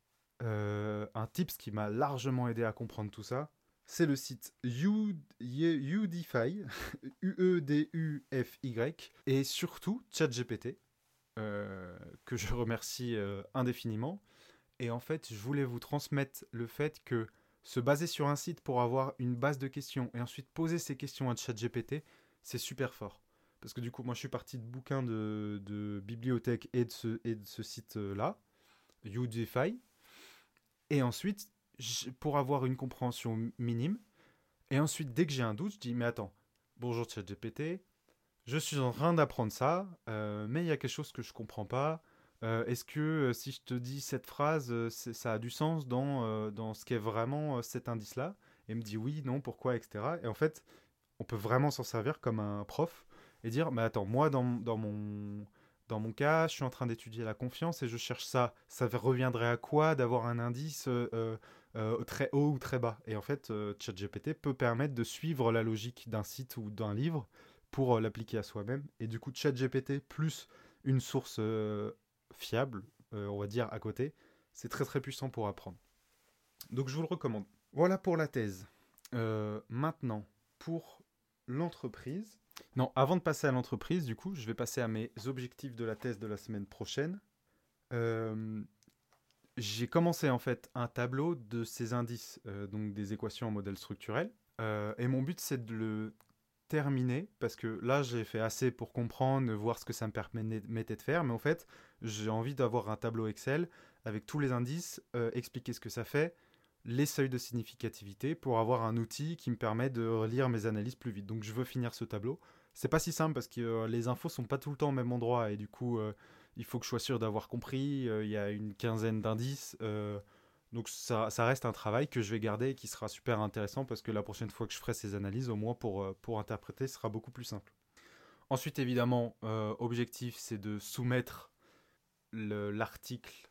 euh, un tips qui m'a largement aidé à comprendre tout ça. C'est le site Udify, U-E-D-U-F-Y, et surtout ChatGPT, euh, que je remercie euh, indéfiniment. Et en fait, je voulais vous transmettre le fait que se baser sur un site pour avoir une base de questions et ensuite poser ces questions à ChatGPT, c'est super fort. Parce que du coup, moi, je suis parti de bouquins de, bibliothèque et de ce, et de ce site-là, Udify. Et ensuite, pour avoir une compréhension minime, et ensuite, dès que j'ai un doute, je dis, mais attends, bonjour ChatGPT, je suis en train d'apprendre ça, euh, mais il y a quelque chose que je comprends pas. Euh, est-ce que euh, si je te dis cette phrase, ça a du sens dans, dans ce qu'est vraiment cet indice-là? Et me dit oui, non, pourquoi, etc. Et en fait, on peut vraiment s'en servir comme un prof et dire mais attends moi dans, dans mon dans mon cas je suis en train d'étudier la confiance et je cherche ça ça reviendrait à quoi d'avoir un indice très haut ou très bas? Et en fait ChatGPT peut permettre de suivre la logique d'un site ou d'un livre pour l'appliquer à soi-même. Et du coup ChatGPT plus une source fiable on va dire à côté c'est très très puissant pour apprendre. Donc je vous le recommande. Voilà pour la thèse. Maintenant pour l'entreprise. Non, avant de passer à l'entreprise, du coup, je vais passer à mes objectifs de la thèse de la semaine prochaine. Euh, j'ai commencé en fait un tableau de ces indices, euh, donc des équations en modèle structurel. Euh, et mon but, c'est de le terminer, parce que là, j'ai fait assez pour comprendre, voir ce que ça me permettait de faire. Mais en fait, j'ai envie d'avoir un tableau Excel avec tous les indices, expliquer ce que ça fait, les seuils de significativité pour avoir un outil qui me permet de relire mes analyses plus vite. Donc je veux finir ce tableau. C'est pas si simple parce que euh, les infos sont pas tout le temps au même endroit et du coup euh, il faut que je sois sûr d'avoir compris. Euh, il y a une quinzaine d'indices. Donc ça, reste un travail que je vais garder et qui sera super intéressant parce que la prochaine fois que je ferai ces analyses, au moins pour, pour interpréter, ce sera beaucoup plus simple. Ensuite évidemment, objectif c'est de soumettre l'article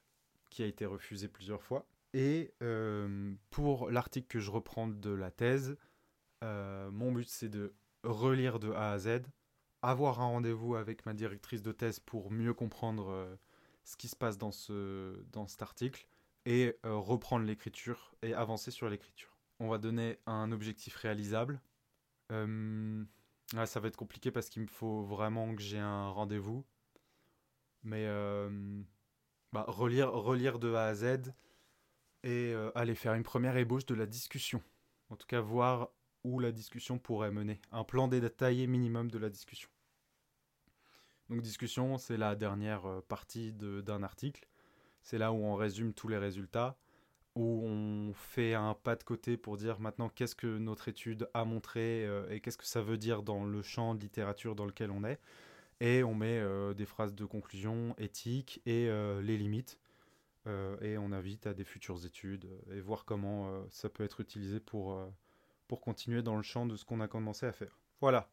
qui a été refusé plusieurs fois. Et euh, pour l'article que je reprends de la thèse, euh, mon but c'est de relire de A à Z, avoir un rendez-vous avec ma directrice de thèse pour mieux comprendre euh, ce qui se passe dans, ce, dans cet article et reprendre l'écriture et avancer sur l'écriture. On va donner un objectif réalisable. Ah, ça va être compliqué parce qu'il me faut vraiment que j'ai un rendez-vous. Mais bah, relire, de A à Z, et euh, aller faire une première ébauche de la discussion. En tout cas, voir où la discussion pourrait mener. Un plan détaillé minimum de la discussion. Donc discussion, c'est la dernière euh, partie d'un article. C'est là où on résume tous les résultats, où on fait un pas de côté pour dire maintenant qu'est-ce que notre étude a montré euh, et qu'est-ce que ça veut dire dans le champ de littérature dans lequel on est. et on met des phrases de conclusion éthiques et les limites. et on invite à des futures études et voir comment ça peut être utilisé pour continuer dans le champ de ce qu'on a commencé à faire. Voilà.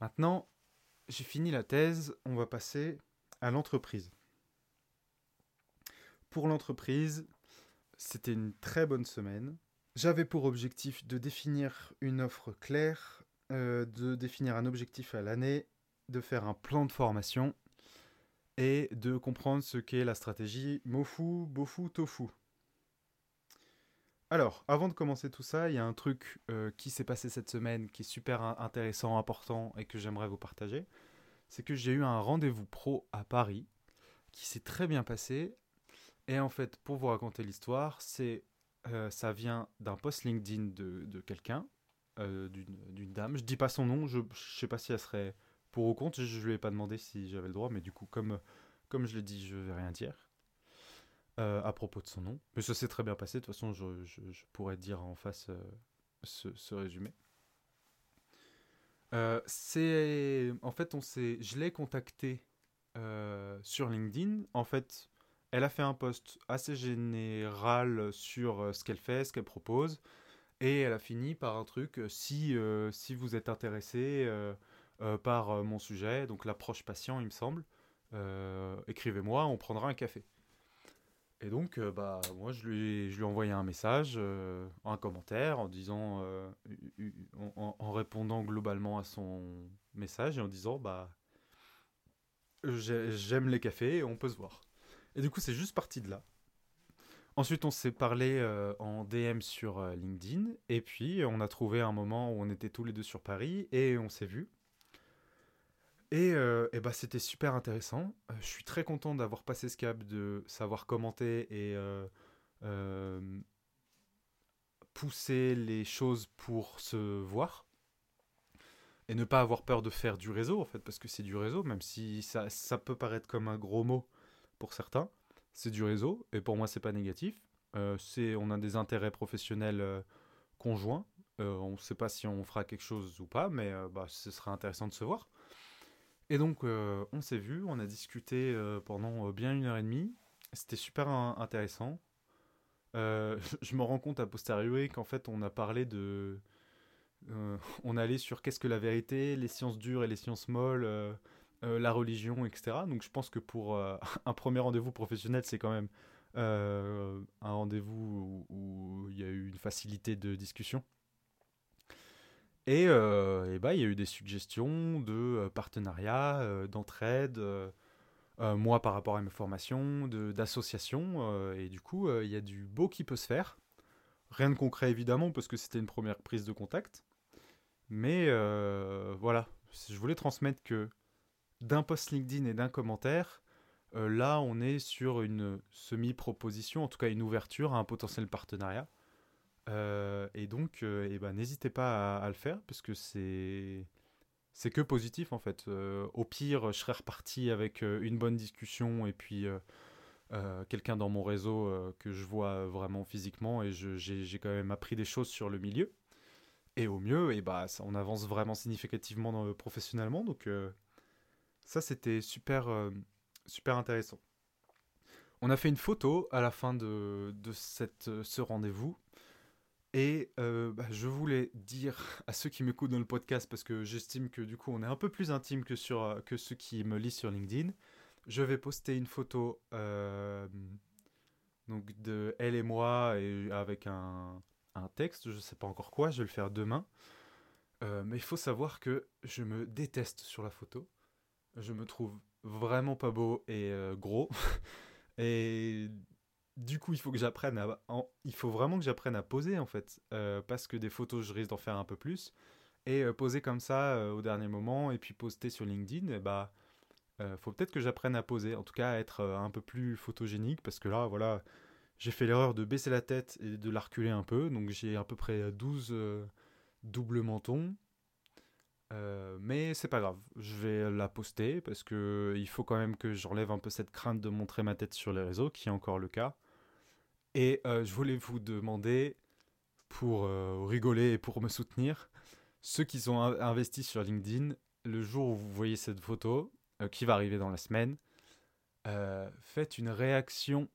Maintenant, j'ai fini la thèse, on va passer à l'entreprise. Pour l'entreprise, c'était une très bonne semaine. J'avais pour objectif de définir une offre claire, euh, de définir un objectif à l'année, de faire un plan de formation et de comprendre ce qu'est la stratégie Mofu, Bofu, Tofu. Alors, avant de commencer tout ça, il y a un truc euh, qui s'est passé cette semaine qui est super intéressant, important et que j'aimerais vous partager. C'est que j'ai eu un rendez-vous pro à Paris qui s'est très bien passé. Et en fait, pour vous raconter l'histoire, c'est euh, ça vient d'un post LinkedIn de, quelqu'un, euh, d'une dame. Je dis pas son nom, je, ne sais pas si elle serait pour ou contre. Je, ne lui ai pas demandé si j'avais le droit, mais du coup, comme, comme je l'ai dit, je vais rien dire. Euh, à propos de son nom. Mais ça s'est très bien passé, de toute façon, je, pourrais dire en face euh, ce, résumé. Euh, c'est en fait on s'est je l'ai contacté sur LinkedIn en fait elle a fait un post assez général sur ce qu'elle fait ce qu'elle propose et elle a fini par un truc si si vous êtes intéressé par mon sujet donc l'approche patient il me semble écrivez-moi on prendra un café et donc, euh, bah, moi, je lui, je lui ai envoyé un message, euh, un commentaire, en disant, euh, en, répondant globalement à son message et en disant, bah, j'aime les cafés, on peut se voir. Et du coup, c'est juste parti de là. Ensuite, on s'est parlé en DM sur LinkedIn, et puis on a trouvé un moment où on était tous les deux sur Paris, et on s'est vus. Et, euh, bah, c'était super intéressant. Euh, je suis très content d'avoir passé ce cap de savoir commenter et euh, pousser les choses pour se voir. Et ne pas avoir peur de faire du réseau, en fait, parce que c'est du réseau, même si ça, ça, peut paraître comme un gros mot pour certains. C'est du réseau, et pour moi, c'est pas négatif. c'est, on a des intérêts professionnels conjoints. on ne sait pas si on fera quelque chose ou pas, mais bah, ce sera intéressant de se voir. Et donc, euh, on s'est vu, on a discuté euh, pendant euh, bien une heure et demie. C'était super intéressant. je me rends compte à posteriori qu'en fait, on a parlé de. on allait sur qu'est-ce que la vérité, les sciences dures et les sciences molles, la religion, etc. Donc, je pense que pour un premier rendez-vous professionnel, c'est quand même un rendez-vous où il y a eu une facilité de discussion. Et, euh, bah, il y a eu des suggestions de euh, partenariats, euh, d'entraide, moi par rapport à mes formations, d'associations. et du coup, il y a du beau qui peut se faire. Rien de concret évidemment, parce que c'était une première prise de contact. Mais voilà, je voulais transmettre que d'un post LinkedIn et d'un commentaire, là on est sur une semi-proposition, en tout cas une ouverture à un potentiel partenariat. Euh, et donc, euh, eh ben, n'hésitez pas à, le faire parce que c'est c'est que positif en fait. Euh, au pire, je serais reparti avec une bonne discussion et puis quelqu'un dans mon réseau que je vois vraiment physiquement et j'ai quand même appris des choses sur le milieu. Et au mieux, eh ça, on avance vraiment significativement professionnellement. Donc ça, c'était super, super intéressant. On a fait une photo à la fin de, de cette, ce rendez-vous et euh, bah, je voulais dire à ceux qui m'écoutent dans le podcast, parce que j'estime que du coup on est un peu plus intime que, sur, euh, que ceux qui me lisent sur LinkedIn, je vais poster une photo euh, donc de elle et moi et avec un, un, texte, je ne sais pas encore quoi, je vais le faire demain. mais il faut savoir que je me déteste sur la photo. Je me trouve vraiment pas beau et gros. et du coup, il faut vraiment que j'apprenne à poser en fait, euh, parce que des photos, je risque d'en faire un peu plus, et euh, poser comme ça euh, au dernier moment, et puis poster sur LinkedIn, eh bah, faut peut-être que j'apprenne à poser, en tout cas à être un peu plus photogénique, parce que là, voilà, j'ai fait l'erreur de baisser la tête et de la reculer un peu, donc j'ai à peu près 12 doubles mentons. Mais c'est pas grave, je vais la poster parce que il faut quand même que j'enlève un peu cette crainte de montrer ma tête sur les réseaux, qui est encore le cas. Et euh, je voulais vous demander, pour euh, rigoler et pour me soutenir, ceux qui sont investis sur LinkedIn, le jour où vous voyez cette photo, qui va arriver dans la semaine, faites une réaction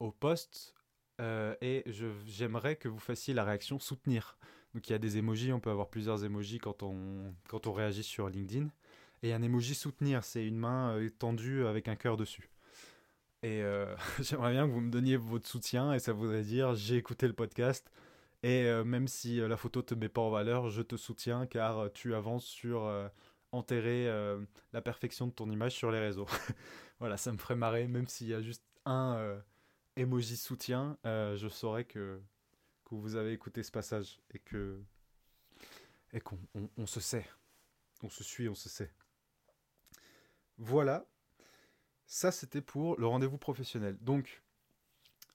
au post et j'aimerais que vous fassiez la réaction soutenir. Donc il y a des emojis, on peut avoir plusieurs emojis quand on, quand on réagit sur LinkedIn. Et un emoji soutenir, c'est une main tendue avec un cœur dessus. Et j'aimerais bien que vous me donniez votre soutien et ça voudrait dire j'ai écouté le podcast et même si la photo te met pas en valeur, je te soutiens car tu avances sur enterrer la perfection de ton image sur les réseaux. voilà, ça me ferait marrer même s'il y a juste un emoji soutien, je saurais que, que vous avez écouté ce passage et que et qu'on on se sait. On se suit, on se sait. Voilà, ça, c'était pour le rendez-vous professionnel. Donc,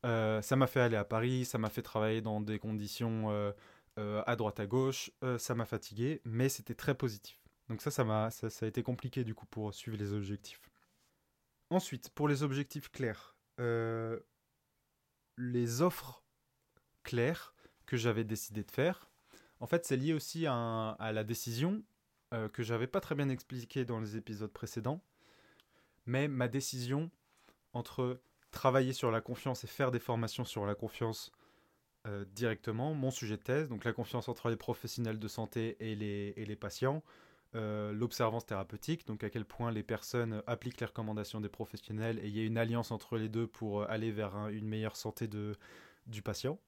euh, ça m'a fait aller à Paris, ça m'a fait travailler dans des conditions euh, euh, à droite à gauche, ça m'a fatigué, mais c'était très positif. Donc ça, ça, m'a, ça, a été compliqué du coup pour suivre les objectifs. Ensuite, pour les objectifs clairs, les offres claires que j'avais décidé de faire, en fait, c'est lié aussi à, la décision que j'avais pas très bien expliqué dans les épisodes précédents. Mais ma décision entre travailler sur la confiance et faire des formations sur la confiance euh, directement, mon sujet de thèse, donc la confiance entre les professionnels de santé et les, et les patients, euh, l'observance thérapeutique, donc à quel point les personnes appliquent les recommandations des professionnels et il y a une alliance entre les deux pour aller vers une meilleure santé de, du patient,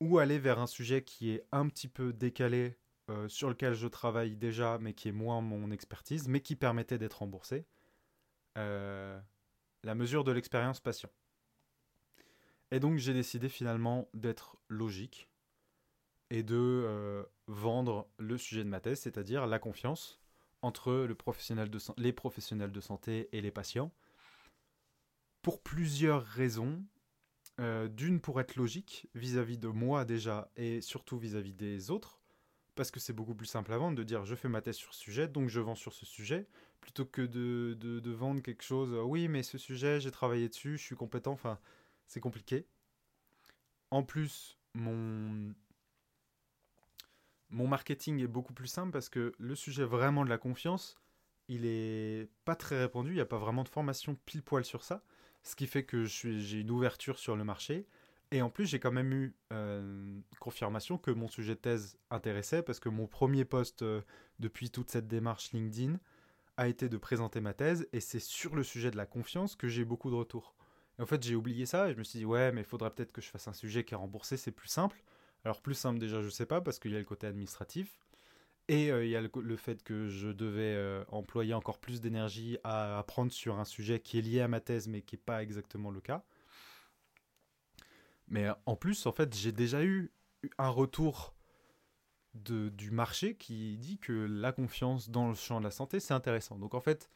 ou aller vers un sujet qui est un petit peu décalé, euh, sur lequel je travaille déjà, mais qui est moins mon expertise, mais qui permettait d'être remboursé. Euh, la mesure de l'expérience patient. Et donc j'ai décidé finalement d'être logique et de euh, vendre le sujet de ma thèse, c'est-à-dire la confiance entre les professionnels de santé et les patients, pour plusieurs raisons. Euh, d'une, pour être logique vis-à-vis de moi déjà et surtout vis à -vis des autres, parce que c'est beaucoup plus simple à vendre de dire je fais ma thèse sur ce sujet, donc je vends sur ce sujet, plutôt que de, de, vendre quelque chose, euh, oui mais ce sujet j'ai travaillé dessus, je suis compétent, enfin c'est compliqué. En plus, mon, mon marketing est beaucoup plus simple parce que le sujet vraiment de la confiance, il est pas très répandu, il n'y a pas vraiment de formation pile poil sur ça, ce qui fait que j'ai une ouverture sur le marché et en plus, j'ai quand même eu euh, confirmation que mon sujet de thèse intéressait parce que mon premier poste euh, depuis toute cette démarche LinkedIn a été de présenter ma thèse et c'est sur le sujet de la confiance que j'ai beaucoup de retours. Et en fait, j'ai oublié ça et je me suis dit, ouais, mais il faudrait peut-être que je fasse un sujet qui est remboursé, c'est plus simple. Alors, plus simple, déjà, je sais pas parce qu'il y a le côté administratif et euh, il y a le, fait que je devais employer encore plus d'énergie à apprendre sur un sujet qui est lié à ma thèse mais qui n'est pas exactement le cas. Mais en plus, en fait, j'ai déjà eu un retour du marché qui dit que la confiance dans le champ de la santé, c'est intéressant. Donc en fait,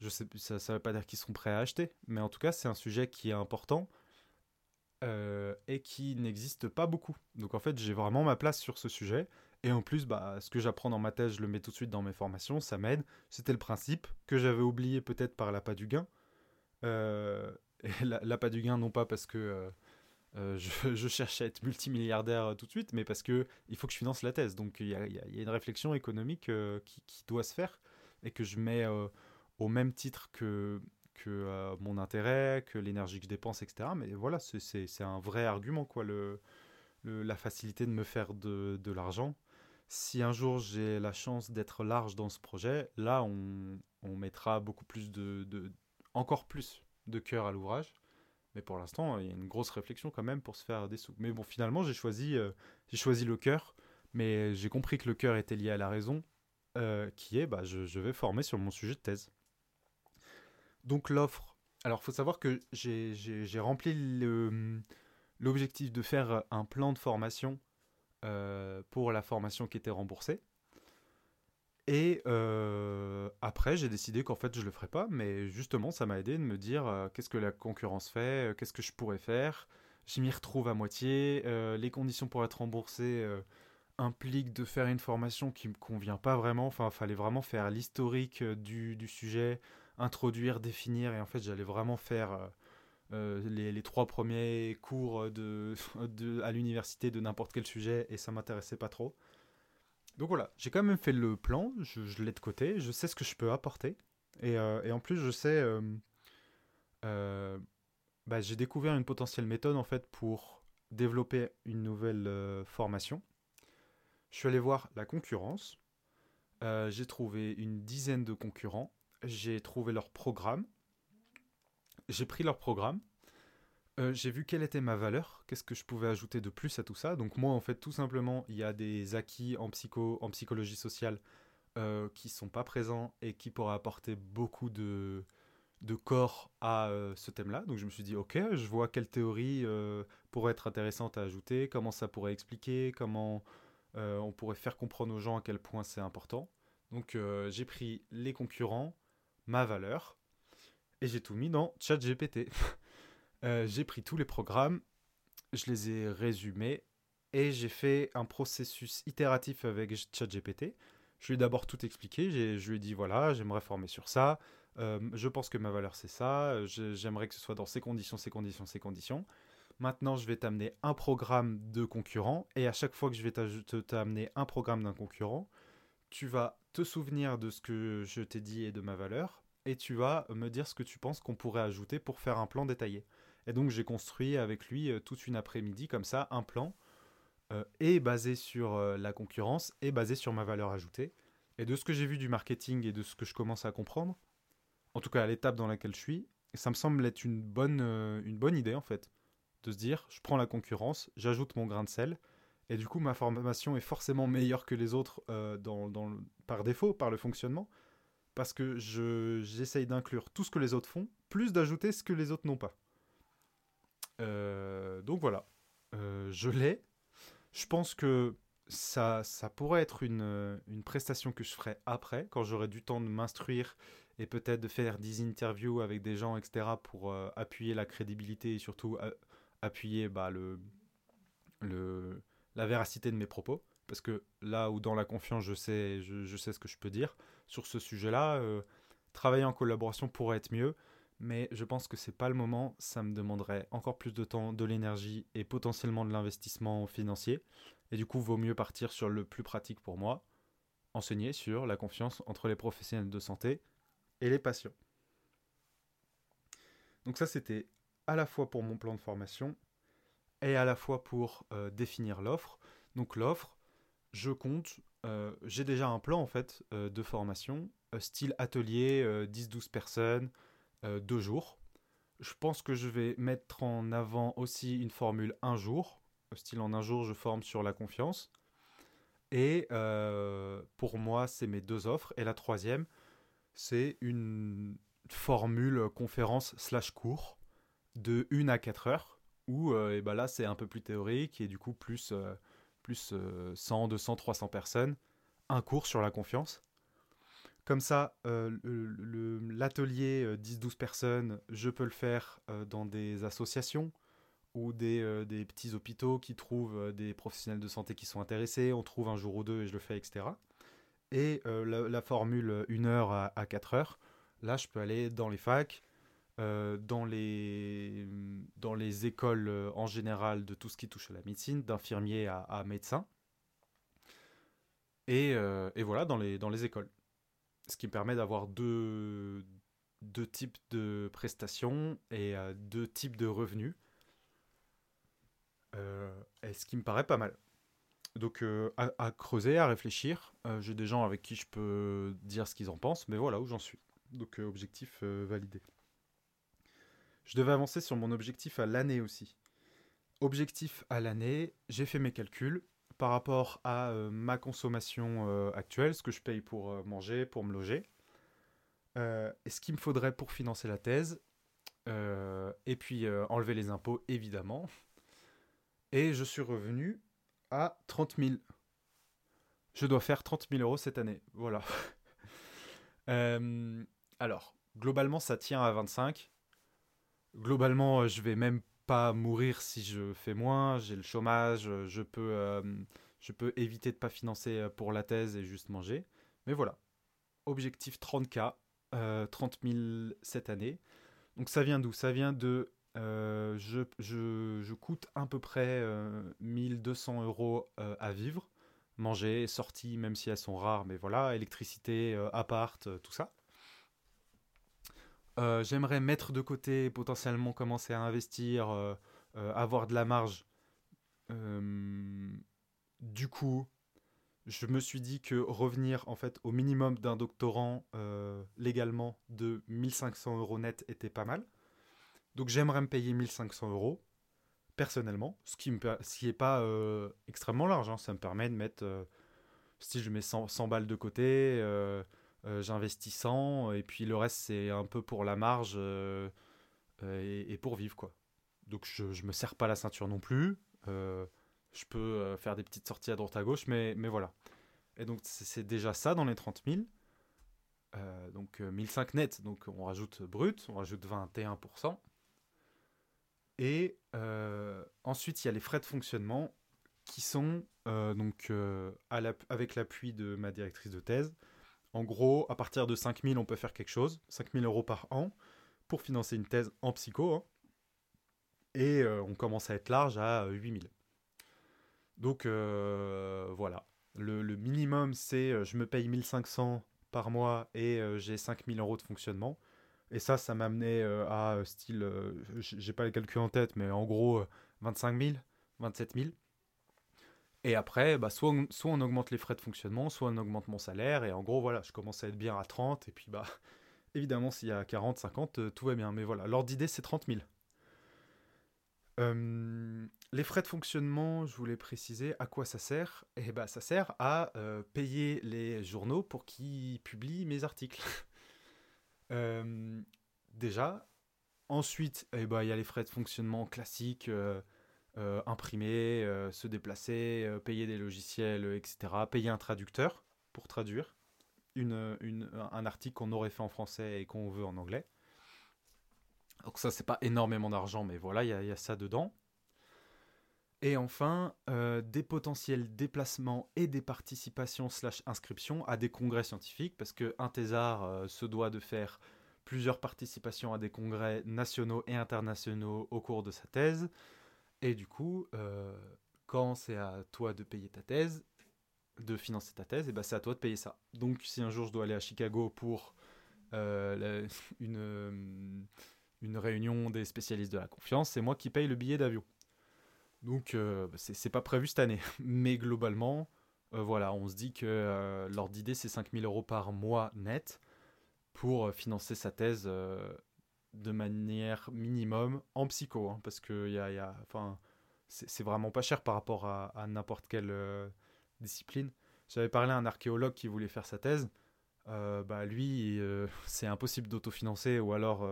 je sais, ça ne veut pas dire qu'ils sont prêts à acheter, mais en tout cas, c'est un sujet qui est important euh, et qui n'existe pas beaucoup. Donc en fait, j'ai vraiment ma place sur ce sujet. Et en plus, bah, ce que j'apprends dans ma thèse, je le mets tout de suite dans mes formations, ça m'aide. C'était le principe que j'avais oublié peut-être par l'appât du gain. Euh, et l'appât du gain, non pas parce que... Euh, euh, je, cherche à être multimilliardaire euh, tout de suite, mais parce que il faut que je finance la thèse. Donc il y a, une réflexion économique qui, doit se faire et que je mets au même titre que, que mon intérêt, que l'énergie que je dépense, etc. Mais voilà, c'est un vrai argument, quoi, le, la facilité de me faire de l'argent. Si un jour j'ai la chance d'être large dans ce projet, là on, mettra beaucoup plus de, encore plus de cœur à l'ouvrage mais pour l'instant, il y a une grosse réflexion quand même pour se faire des sous. Mais bon, finalement, j'ai choisi, euh, choisi le cœur, mais j'ai compris que le cœur était lié à la raison, euh, qui est, bah, je, je, vais former sur mon sujet de thèse. Donc l'offre. Alors, faut savoir que j'ai rempli l'objectif de faire un plan de formation pour la formation qui était remboursée. Et euh, après, j'ai décidé qu'en fait, je le ferais pas, mais justement, ça m'a aidé de me dire euh, qu'est-ce que la concurrence fait, euh, qu'est-ce que je pourrais faire. Je m'y retrouve à moitié. les conditions pour être remboursé impliquent de faire une formation qui me convient pas vraiment. Enfin, il fallait vraiment faire l'historique du, sujet, introduire, définir, et en fait, j'allais vraiment faire les, les, trois premiers cours de, à l'université de n'importe quel sujet, et ça m'intéressait pas trop. donc voilà, j'ai quand même fait le plan, je, l'ai de côté, je sais ce que je peux apporter. Et, et en plus, je sais... Bah, j'ai découvert une potentielle méthode en fait pour développer une nouvelle formation. Je suis allé voir la concurrence. j'ai trouvé une dizaine de concurrents. J'ai trouvé leur programme. J'ai pris leur programme. Euh, j'ai vu quelle était ma valeur, qu'est-ce que je pouvais ajouter de plus à tout ça. Donc moi, en fait, tout simplement, il y a des acquis en, psycho, en psychologie sociale euh, qui sont pas présents et qui pourraient apporter beaucoup de, de corps à euh, ce thème-là. Donc je me suis dit, ok, je vois quelle théorie pourrait être intéressante à ajouter, comment ça pourrait expliquer, comment on pourrait faire comprendre aux gens à quel point c'est important. Donc j'ai pris les concurrents, ma valeur, et j'ai tout mis dans ChatGPT. Euh, j'ai pris tous les programmes, je les ai résumés et j'ai fait un processus itératif avec ChatGPT. Je lui ai d'abord tout expliqué, je lui ai dit voilà, j'aimerais former sur ça, euh, je pense que ma valeur c'est ça, j'aimerais que ce soit dans ces conditions, ces conditions, ces conditions. Maintenant, je vais t'amener un programme de concurrent et à chaque fois que je vais t'amener un programme d'un concurrent, tu vas te souvenir de ce que je t'ai dit et de ma valeur et tu vas me dire ce que tu penses qu'on pourrait ajouter pour faire un plan détaillé. Et donc j'ai construit avec lui euh, toute une après-midi comme ça un plan euh, et basé sur euh, la concurrence et basé sur ma valeur ajoutée. Et de ce que j'ai vu du marketing et de ce que je commence à comprendre, en tout cas à l'étape dans laquelle je suis, ça me semble être une bonne, une idée en fait. De se dire, je prends la concurrence, j'ajoute mon grain de sel, et du coup ma formation est forcément meilleure que les autres par défaut, par le fonctionnement, parce que j'essaye d'inclure tout ce que les autres font, plus d'ajouter ce que les autres n'ont pas. Euh, donc voilà, euh, je l'ai. Je pense que ça, ça pourrait être une, une prestation que je ferai après, quand j'aurai du temps de m'instruire et peut-être de faire des interviews avec des gens, etc., pour euh, appuyer la crédibilité et surtout appuyer bah, le, le, la véracité de mes propos. Parce que là où dans la confiance, je sais, je, sais ce que je peux dire sur ce sujet-là, travailler en collaboration pourrait être mieux mais je pense que c'est pas le moment. Ça me demanderait encore plus de temps, de l'énergie et potentiellement de l'investissement financier. Et du coup, vaut mieux partir sur le plus pratique pour moi, enseigner sur la confiance entre les professionnels de santé et les patients. Donc ça, c'était à la fois pour mon plan de formation et à la fois pour euh, définir l'offre. Donc l'offre, je compte, euh, j'ai déjà un plan en fait euh, de formation, style atelier, 10-12 personnes, euh, deux jours. Je pense que je vais mettre en avant aussi une formule un jour, style en un jour je forme sur la confiance. Et euh, pour moi, c'est mes deux offres. Et la troisième, c'est une formule conférence slash cours de 1 à 4 heures, où euh, et ben là c'est un peu plus théorique et du coup plus, plus 100, 200, 300 personnes, un cours sur la confiance. Comme ça, euh, l'atelier 10-12 euh, personnes, je peux le faire euh, dans des associations ou des, petits hôpitaux qui trouvent des professionnels de santé qui sont intéressés. On trouve un jour ou deux et je le fais, etc. Et la, formule 1 heure à, à 4 heures, là, je peux aller dans les facs, dans, les, dans les écoles en général de tout ce qui touche à la médecine, d'infirmier à, à médecin. Et, et, voilà, dans les, dans les écoles ce qui me permet d'avoir deux, deux types de prestations et euh, deux types de revenus. Euh, et ce qui me paraît pas mal. Donc euh, à, creuser, à réfléchir. J'ai des gens avec qui je peux dire ce qu'ils en pensent, mais voilà où j'en suis. Donc objectif validé. Je devais avancer sur mon objectif à l'année aussi. Objectif à l'année, j'ai fait mes calculs par rapport à euh, ma consommation euh, actuelle, ce que je paye pour euh, manger, pour me loger, et ce qu'il me faudrait pour financer la thèse, et puis enlever les impôts évidemment. Et je suis revenu à 30 000. Je dois faire 30 000 euros cette année. Voilà. alors, globalement, ça tient à 25. Globalement, je vais même pas mourir si je fais moins, j'ai le chômage, euh, je peux, euh, je peux éviter de pas financer euh, pour la thèse et juste manger. Mais voilà, objectif 30K, 30 000 cette année. Donc ça vient d'où? Ça vient de... je, je, je, coûte à peu près 1200 euros à vivre. manger, sorties, même si elles sont rares, mais voilà, électricité, appart, tout ça. J'aimerais mettre de côté, potentiellement commencer à investir, avoir de la marge. du coup, je me suis dit que revenir en fait au minimum d'un doctorant euh, légalement de 1500 euros net était pas mal. Donc j'aimerais me payer 1500 euros personnellement, ce qui n'est pas euh, extrêmement large. Hein. Ça me permet de mettre, euh, si je mets 100, balles de côté, j'investis 100 et puis le reste c'est un peu pour la marge et, pour vivre quoi. Donc je, ne me serre pas la ceinture non plus. Je peux euh, faire des petites sorties à droite à gauche, mais, mais voilà. Et donc c'est déjà ça dans les 30 000. Euh, donc 1005 euh, net, donc on rajoute brut, on rajoute 21%. Et ensuite, il y a les frais de fonctionnement qui sont donc avec l'appui de ma directrice de thèse. En gros, à partir de 5000, on peut faire quelque chose, 5000 euros par an, pour financer une thèse en psycho. Hein. Et on commence à être large à 8000. Donc euh, voilà, le, minimum c'est euh, je me paye 1500 par mois et euh, j'ai 5000 euros de fonctionnement. Et ça, ça m'a amené à style, j'ai pas les calculs en tête, mais en gros 25 000, 27 000. Et après, bah, soit, on, augmente les frais de fonctionnement, soit on augmente mon salaire. Et en gros, voilà, je commence à être bien à 30. Et puis, bah, évidemment, s'il y a 40, 50, tout va bien. Mais voilà, l'ordre d'idée, c'est 30 000. Euh, les frais de fonctionnement, je voulais préciser à quoi ça sert. Eh ça sert à euh, payer les journaux pour qu'ils publient mes articles. Euh, déjà. Ensuite, eh ben, il y a les frais de fonctionnement classiques, imprimer, se déplacer, payer des logiciels, etc. Payer un traducteur pour traduire un article qu'on aurait fait en français et qu'on veut en anglais. Donc ça, c'est pas énormément d'argent, mais voilà, il y, a ça dedans. Et enfin, euh, des potentiels déplacements et des participations slash inscriptions à des congrès scientifiques, parce qu'un thésard euh, se doit de faire plusieurs participations à des congrès nationaux et internationaux au cours de sa thèse. Et du coup, euh, quand c'est à toi de payer ta thèse, de financer ta thèse, et ben c'est à toi de payer ça. Donc si un jour je dois aller à Chicago pour une une réunion des spécialistes de la confiance, c'est moi qui paye le billet d'avion. Donc euh, c'est pas prévu cette année. Mais globalement, euh, voilà, on se dit que euh, l'ordre d'idée c'est 5000 euros par mois net pour financer sa thèse de manière minimum en psycho. Hein, parce que y a, c'est vraiment pas cher par rapport à, n'importe quelle discipline. J'avais parlé à un archéologue qui voulait faire sa thèse. bah lui, c'est impossible d'autofinancer ou alors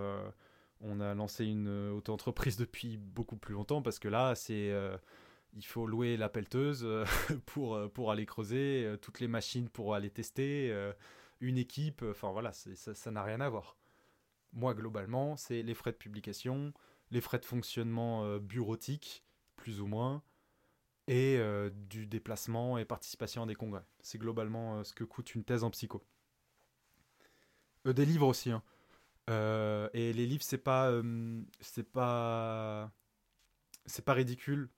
on a lancé une euh, auto-entreprise depuis beaucoup plus longtemps parce que là, c'est euh, il faut louer la pelleteuse euh, pour, pour aller creuser, toutes les machines pour aller tester, une équipe, enfin voilà, ça n'a rien à voir. Moi, globalement, c'est les frais de publication, les frais de fonctionnement bureautique, plus ou moins, et du déplacement et participation à des congrès. C'est globalement ce que coûte une thèse en psycho. des livres aussi, hein. Euh, et les livres, c'est pas, euh, c'est pas, c'est pas ridicule.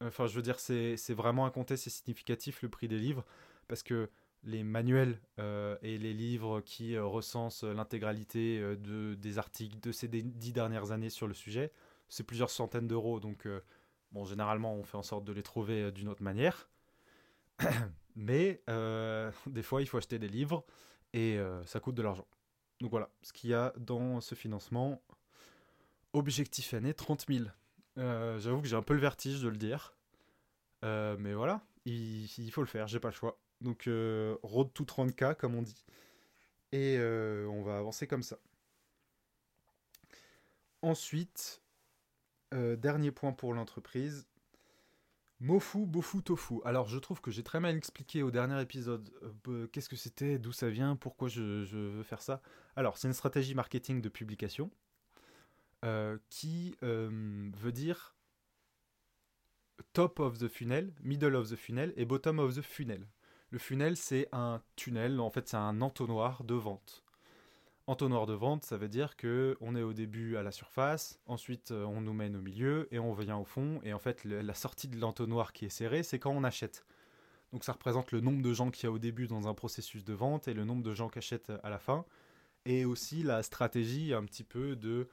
Enfin, je veux dire, c'est, c'est vraiment à compter, c'est significatif le prix des livres, parce que les manuels euh, et les livres qui recensent l'intégralité de, des articles de ces dix dernières années sur le sujet, c'est plusieurs centaines d'euros. Donc, bon, généralement, on fait en sorte de les trouver d'une autre manière. Mais des fois, il faut acheter des livres et ça coûte de l'argent. Donc voilà, ce qu'il y a dans ce financement. Objectif année 30 000. Euh, j'avoue que j'ai un peu le vertige de le dire. Euh, mais voilà, il, faut le faire, j'ai pas le choix. Donc euh, road to 30K comme on dit. Et on va avancer comme ça. Ensuite, dernier point pour l'entreprise, Mofu, Bofu, Tofu. Alors, je trouve que j'ai très mal expliqué au dernier épisode euh, qu'est-ce que c'était, d'où ça vient, pourquoi je, veux faire ça. Alors, c'est une stratégie marketing de publication euh, qui euh, veut dire top of the funnel, middle of the funnel et bottom of the funnel. Le funnel, c'est un tunnel, en fait, c'est un entonnoir de vente. Entonnoir de vente, ça veut dire que on est au début à la surface, ensuite euh, on nous mène au milieu et on vient au fond. Et en fait, la sortie de l'entonnoir qui est serré, c'est quand on achète. Donc ça représente le nombre de gens qu'il y a au début dans un processus de vente et le nombre de gens qui achètent à la fin. Et aussi la stratégie un petit peu de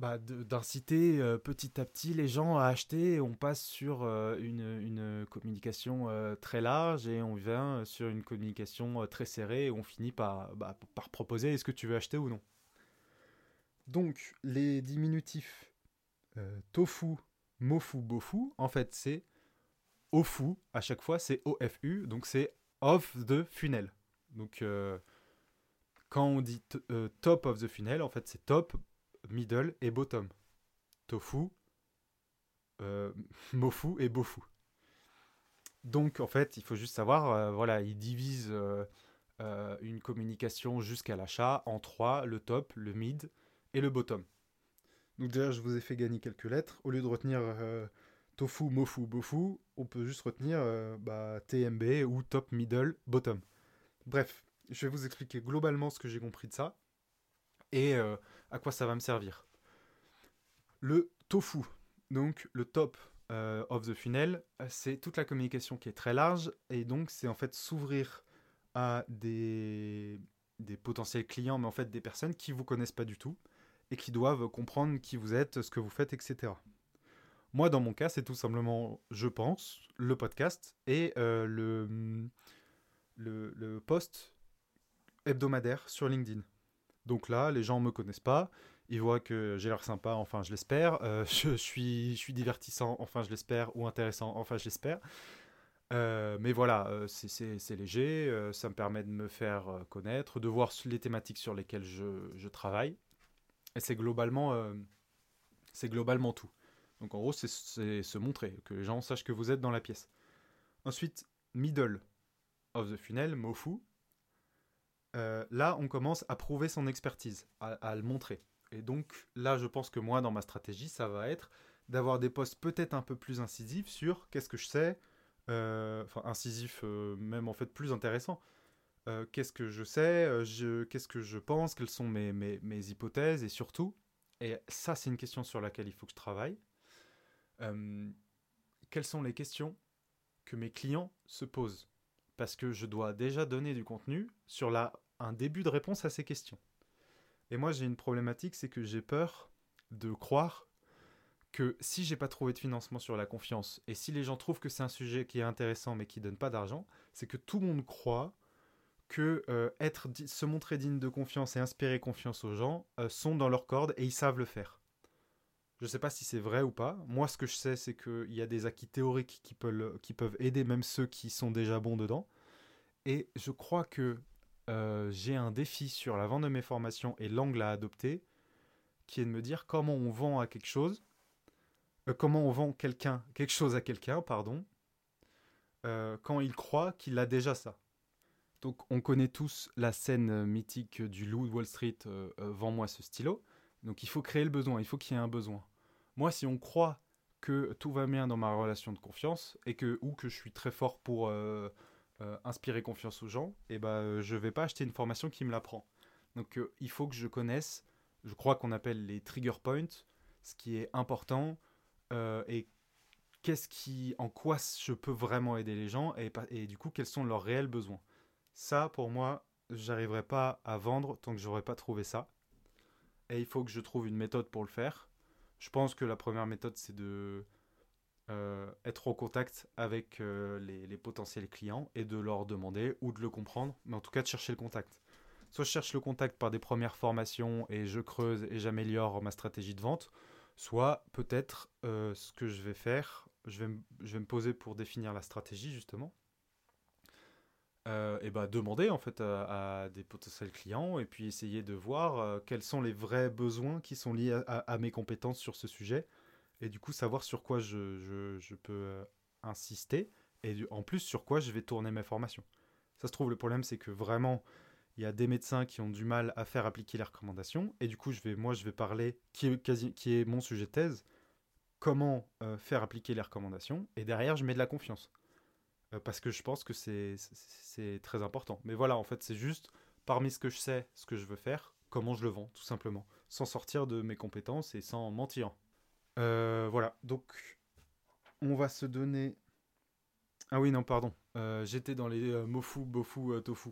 bah, d'inciter euh, petit à petit les gens à acheter. On passe sur euh, une, une, communication euh, très large et on vient sur une communication très serrée et on finit par, bah, par proposer est-ce que tu veux acheter ou non. Donc les diminutifs tofu, mofu, bofu, en fait c'est ofu à chaque fois, c'est OFU, donc c'est off the funnel. Donc quand on dit top of the funnel, en fait c'est top middle et bottom. Tofu, euh, mofu et bofu. Donc en fait, il faut juste savoir, euh, voilà, il divise euh, une communication jusqu'à l'achat en trois, le top, le mid et le bottom. Donc déjà, je vous ai fait gagner quelques lettres. Au lieu de retenir tofu, mofu, bofu, on peut juste retenir bah, TMB ou top, middle, bottom. Bref, je vais vous expliquer globalement ce que j'ai compris de ça. Et à quoi ça va me servir. Le tofu, donc le top euh, of the funnel, c'est toute la communication qui est très large et donc c'est en fait s'ouvrir à des, potentiels clients, mais en fait des personnes qui vous connaissent pas du tout et qui doivent comprendre qui vous êtes, ce que vous faites, etc. Moi, dans mon cas, c'est tout simplement, je pense, le podcast et euh, le post hebdomadaire sur LinkedIn. Donc là, les gens ne me connaissent pas. Ils voient que j'ai l'air sympa, enfin je l'espère. Euh, je, suis, je suis divertissant, enfin je l'espère. Ou intéressant, enfin je l'espère. Euh, mais voilà, euh, c'est léger. ça me permet de me faire connaître, de voir les thématiques sur lesquelles je, je travaille. Et c'est globalement, globalement tout. Donc en gros, c'est se montrer, que les gens sachent que vous êtes dans la pièce. Ensuite, middle of the funnel, MOFU. Euh, là, on commence à prouver son expertise, à, le montrer. Et donc là, je pense que moi, dans ma stratégie, ça va être d'avoir des postes peut-être un peu plus incisifs sur qu'est-ce que je sais, euh, enfin euh, même en fait plus intéressant. qu'est-ce que je sais, qu'est-ce que je pense, quelles sont mes, mes, hypothèses et surtout, et ça c'est une question sur laquelle il faut que je travaille, quelles sont les questions que mes clients se posent? Parce que je dois déjà donner du contenu sur la un début de réponse à ces questions. Et moi, j'ai une problématique, c'est que j'ai peur de croire que si j'ai pas trouvé de financement sur la confiance, et si les gens trouvent que c'est un sujet qui est intéressant mais qui donne pas d'argent, c'est que tout le monde croit que euh, être, se montrer digne de confiance et inspirer confiance aux gens euh, sont dans leur corde et ils savent le faire. Je ne sais pas si c'est vrai ou pas. Moi, ce que je sais, c'est qu'il y a des acquis théoriques qui peuvent, qui peuvent aider même ceux qui sont déjà bons dedans. Et je crois que euh, j'ai un défi sur la vente de mes formations et l'angle à adopter, qui est de me dire comment on vend à quelque chose, euh, comment on vend quelque chose à quelqu'un, pardon, euh, quand il croit qu'il a déjà ça. Donc on connaît tous la scène mythique du loup de Wall Street, vends-moi ce stylo. Donc il faut créer le besoin, il faut qu'il y ait un besoin. Moi, si on croit que tout va bien dans ma relation de confiance et que ou que je suis très fort pour euh, inspirer confiance aux gens, et eh ben euh, je vais pas acheter une formation qui me l'apprend. Donc euh, il faut que je connaisse, je crois qu'on appelle les trigger points, ce qui est important et qu'est-ce qui, en quoi je peux vraiment aider les gens et, et du coup quels sont leurs réels besoins. Ça pour moi, j'arriverai pas à vendre tant que j'aurai pas trouvé ça. Et il faut que je trouve une méthode pour le faire. Je pense que la première méthode c'est de euh, être en contact avec euh, les, potentiels clients et de leur demander ou de le comprendre, mais en tout cas de chercher le contact. Soit je cherche le contact par des premières formations et je creuse et j'améliore ma stratégie de vente, soit peut-être euh, ce que je vais faire, je vais, me poser pour définir la stratégie justement. et bah demander en fait à, des potentiels clients et puis essayer de voir quels sont les vrais besoins qui sont liés à mes compétences sur ce sujet et du coup savoir sur quoi je, peux euh, insister et en plus sur quoi je vais tourner mes formations. Ça se trouve, le problème c'est que vraiment il y a des médecins qui ont du mal à faire appliquer les recommandations et du coup je vais, moi je vais parler, qui est, quasi, qui est mon sujet de thèse, comment euh, faire appliquer les recommandations et derrière je mets de la confiance. Euh, parce que je pense que c'est très important. Mais voilà, en fait c'est juste parmi ce que je sais, ce que je veux faire, comment je le vends tout simplement, sans sortir de mes compétences et sans mentir. Euh, voilà, donc on va se donner Ah oui, non, pardon. Euh, j'étais dans les euh, mofu, bofu, tofu.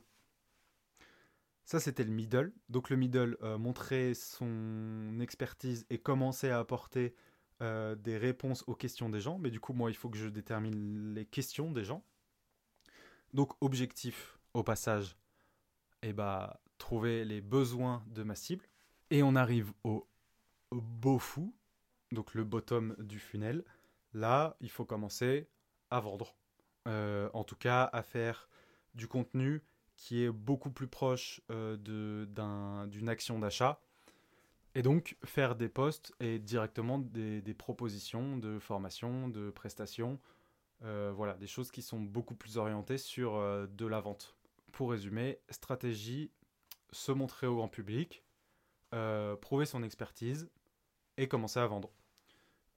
Ça, c'était le middle. Donc le middle montrait son expertise et commençait à apporter des réponses aux questions des gens. Mais du coup, moi, il faut que je détermine les questions des gens. Donc objectif, au passage, et bah, trouver les besoins de ma cible. Et on arrive au, au bofu, donc le bottom du funnel. Là, il faut commencer à vendre. Euh, en tout cas, à faire du contenu qui est beaucoup plus proche euh, d'une action d'achat. Et donc, faire des posts et directement des, propositions de formation, de prestations. Euh, voilà, des choses qui sont beaucoup plus orientées sur de la vente. Pour résumer, stratégie, se montrer au grand public, prouver son expertise et commencer à vendre.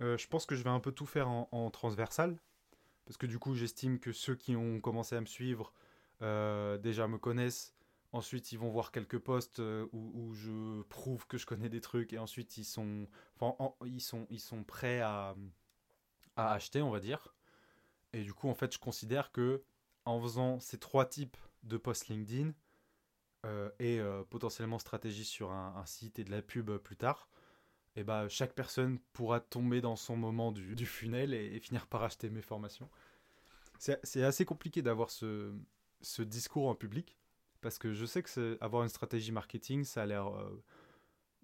Euh, je pense que je vais un peu tout faire en, transversal, parce que du coup, j'estime que ceux qui ont commencé à me suivre euh, déjà me connaissent. Ensuite, ils vont voir quelques posts euh, où, je prouve que je connais des trucs, et ensuite, ils sont, enfin, en- ils sont, ils sont prêts à, à acheter, on va dire. Et du coup, en fait, je considère que en faisant ces trois types de posts LinkedIn et potentiellement stratégie sur un, un site et de la pub plus tard, et bah, chaque personne pourra tomber dans son moment du, funnel et, finir par acheter mes formations. C'est assez compliqué d'avoir ce, discours en public parce que je sais que avoir une stratégie marketing, ça a l'air. euh,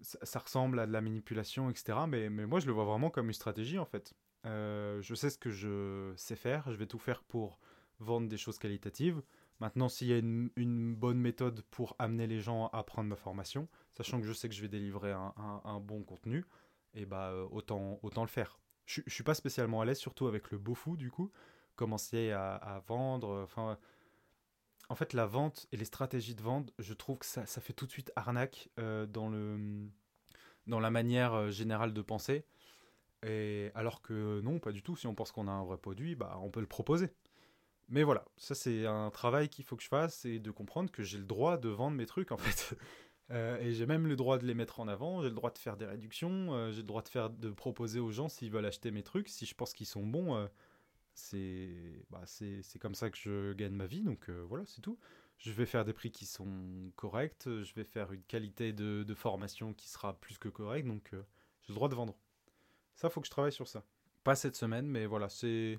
ça, ressemble à de la manipulation, etc. Mais, mais moi, je le vois vraiment comme une stratégie en fait. Euh, je sais ce que je sais faire, je vais tout faire pour vendre des choses qualitatives. Maintenant, s'il y a une, bonne méthode pour amener les gens à prendre ma formation, sachant que je sais que je vais délivrer un, bon contenu, et bah euh, autant, le faire. Je, je suis pas spécialement à l'aise, surtout avec le beau fou du coup. Commencer à, vendre, euh, enfin. en fait, la vente et les stratégies de vente, je trouve que ça, fait tout de suite arnaque euh, dans, la manière générale de penser. Et alors que non, pas du tout. Si on pense qu'on a un vrai produit, bah, on peut le proposer. Mais voilà, ça c'est un travail qu'il faut que je fasse et de comprendre que j'ai le droit de vendre mes trucs en fait. Euh, et j'ai même le droit de les mettre en avant, j'ai le droit de faire des réductions, euh, j'ai le droit de, faire, de proposer aux gens s'ils veulent acheter mes trucs. Si je pense qu'ils sont bons, euh, c'est bah, c'est c'est comme ça que je gagne ma vie. Donc voilà, c'est tout. Je vais faire des prix qui sont corrects, je vais faire une qualité de, formation qui sera plus que correcte. Donc j'ai le droit de vendre. Ça, faut que je travaille sur ça. Pas cette semaine, mais voilà, c'est.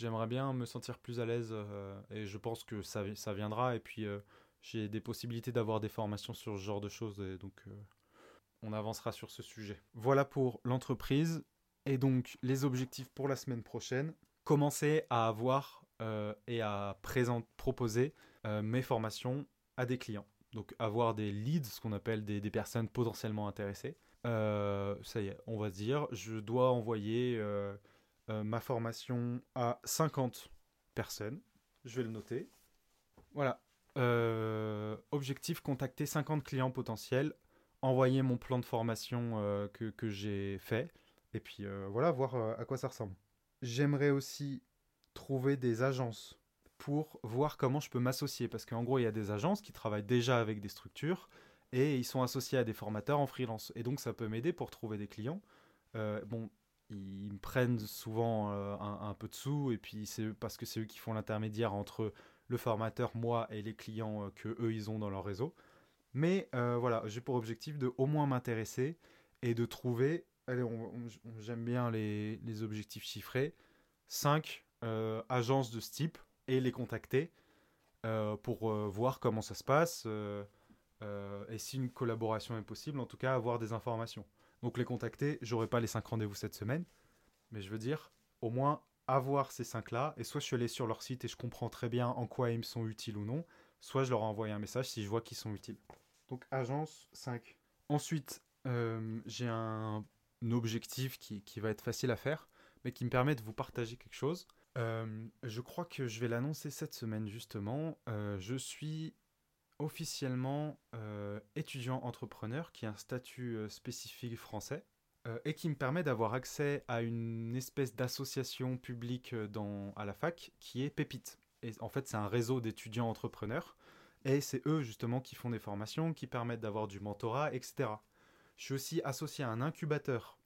J'aimerais bien me sentir plus à l'aise euh, et je pense que ça, ça viendra. Et puis, euh, j'ai des possibilités d'avoir des formations sur ce genre de choses et donc euh, on avancera sur ce sujet. Voilà pour l'entreprise et donc les objectifs pour la semaine prochaine. Commencer à avoir et à présent, proposer mes formations à des clients. Donc avoir des leads, ce qu'on appelle des, personnes potentiellement intéressées. Ça y est, on va se dire, je dois envoyer euh, ma formation à 50 personnes. Je vais le noter. Voilà. Euh, objectif, contacter 50 clients potentiels, envoyer mon plan de formation euh, que, que j'ai fait, et puis voilà, voir à quoi ça ressemble. J'aimerais aussi trouver des agences pour voir comment je peux m'associer, parce qu'en gros, il y a des agences qui travaillent déjà avec des structures, et ils sont associés à des formateurs en freelance. Et donc, ça peut m'aider pour trouver des clients. Bon, ils me prennent souvent euh, un, peu de sous, et puis c'est parce que c'est eux qui font l'intermédiaire entre le formateur, moi, et les clients euh, que eux ils ont dans leur réseau. Mais euh, voilà, j'ai pour objectif de au moins m'intéresser et de trouver, allez, j'aime bien les, objectifs chiffrés, 5 agences de ce type et les contacter euh, pour euh, voir comment ça se passe euh, euh, et si une collaboration est possible, en tout cas avoir des informations. Donc les contacter, j'aurai pas les 5 rendez-vous cette semaine, mais je veux dire, au moins avoir ces 5-là, et soit je suis allé sur leur site et je comprends très bien en quoi ils me sont utiles ou non, soit je leur ai envoyé un message si je vois qu'ils sont utiles. Donc agence 5. Ensuite, euh, j'ai un, objectif qui, qui va être facile à faire, mais qui me permet de vous partager quelque chose. Euh, je crois que je vais l'annoncer cette semaine justement. Euh, je suis officiellement euh, étudiant entrepreneur, qui est un statut euh, spécifique français, euh, et qui me permet d'avoir accès à une espèce d'association publique euh, dans, à la fac qui est Pépite. Et en fait, c'est un réseau d'étudiants entrepreneurs, et c'est eux justement qui font des formations, qui permettent d'avoir du mentorat, etc. Je suis aussi associé à un incubateur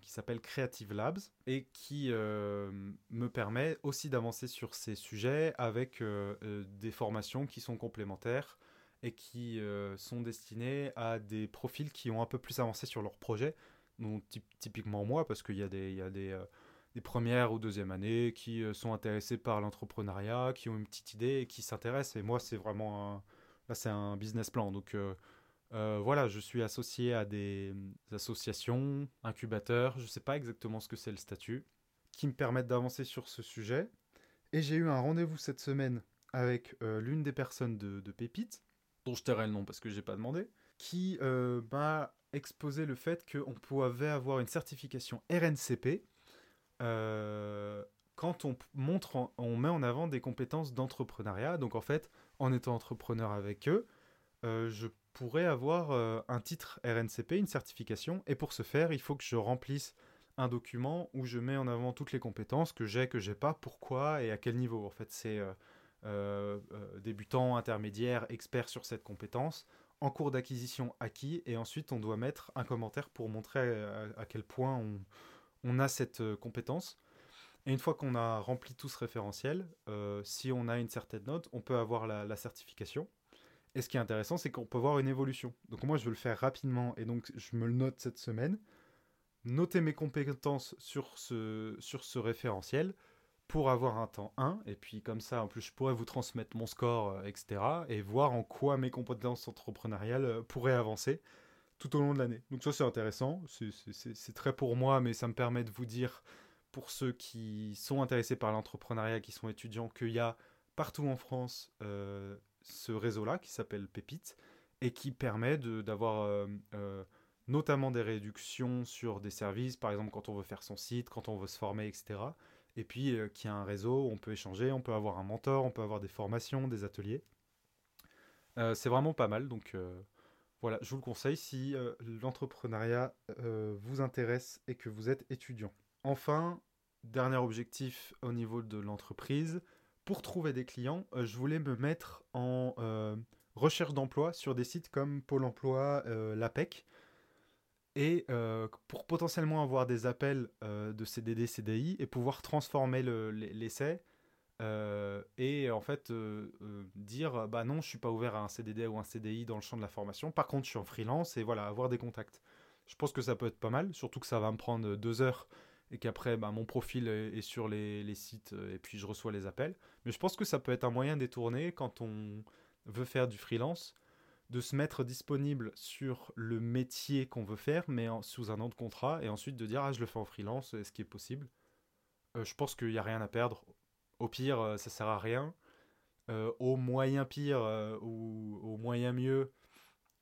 qui s'appelle Creative Labs et qui me permet aussi d'avancer sur ces sujets avec des formations qui sont complémentaires et qui sont destinées à des profils qui ont un peu plus avancé sur leur projet. Donc typiquement moi, parce qu'il y a des, il y a des, des premières ou deuxième années qui sont intéressés par l'entrepreneuriat, qui ont une petite idée et qui s'intéressent. Et moi, c'est vraiment un, là, c'est un business plan. Donc euh, voilà, je suis associé à des associations, incubateurs, je ne sais pas exactement ce que c'est le statut, qui me permettent d'avancer sur ce sujet. Et j'ai eu un rendez-vous cette semaine avec euh, l'une des personnes de, de, Pépite, dont je tairai le nom parce que je n'ai pas demandé, qui euh, m'a exposé le fait qu'on pouvait avoir une certification RNCP quand on montre, on met en avant des compétences d'entrepreneuriat. Donc en fait, en étant entrepreneur avec eux, je pourrais avoir euh, un titre RNCP, une certification, et pour ce faire, il faut que je remplisse un document où je mets en avant toutes les compétences que j'ai, que j'ai pas, pourquoi et à quel niveau. En fait, c'est euh, euh, débutant, intermédiaire, expert sur cette compétence, en cours d'acquisition acquis, et ensuite on doit mettre un commentaire pour montrer à, quel point on, a cette compétence. Et une fois qu'on a rempli tout ce référentiel, si on a une certaine note, on peut avoir la certification. Et ce qui est intéressant, c'est qu'on peut voir une évolution. Donc moi, je veux le faire rapidement, et donc je me le note cette semaine. Noter mes compétences sur ce, sur ce référentiel pour avoir un temps 1, et puis comme ça, en plus, je pourrais vous transmettre mon score, euh, etc., et voir en quoi mes compétences entrepreneuriales euh, pourraient avancer tout au long de l'année. Donc ça, c'est intéressant, c'est très pour moi, mais ça me permet de vous dire, pour ceux qui sont intéressés par l'entrepreneuriat, qui sont étudiants, qu'il y a partout en France euh, ce réseau-là qui s'appelle Pépite et qui permet d'avoir notamment des réductions sur des services, par exemple quand on veut faire son site, quand on veut se former, etc. Et puis euh, qui a un réseau, on peut échanger, on peut avoir un mentor, on peut avoir des formations, des ateliers. c'est vraiment pas mal, donc voilà, je vous le conseille si l'entrepreneuriat vous intéresse et que vous êtes étudiant. Enfin, dernier objectif au niveau de l'entreprise, pour trouver des clients, euh, je voulais me mettre en euh, recherche d'emploi sur des sites comme Pôle Emploi, euh, l'APEC, et pour potentiellement avoir des appels de CDD, CDI et pouvoir transformer l'essai et en fait dire bah non, je suis pas ouvert à un CDD ou un CDI dans le champ de la formation. Par contre, je suis en freelance et voilà, avoir des contacts. Je pense que ça peut être pas mal, surtout que ça va me prendre deux heures et qu'après bah, mon profil est sur les, sites euh, et puis je reçois les appels. Mais je pense que ça peut être un moyen détourné quand on veut faire du freelance, de se mettre disponible sur le métier qu'on veut faire, mais sous un nom de contrat, et ensuite de dire ah je le fais en freelance, est-ce qui est possible? Euh, Je pense qu'il n'y a rien à perdre. Au pire, euh, ça sert à rien. au moyen pire ou au moyen mieux,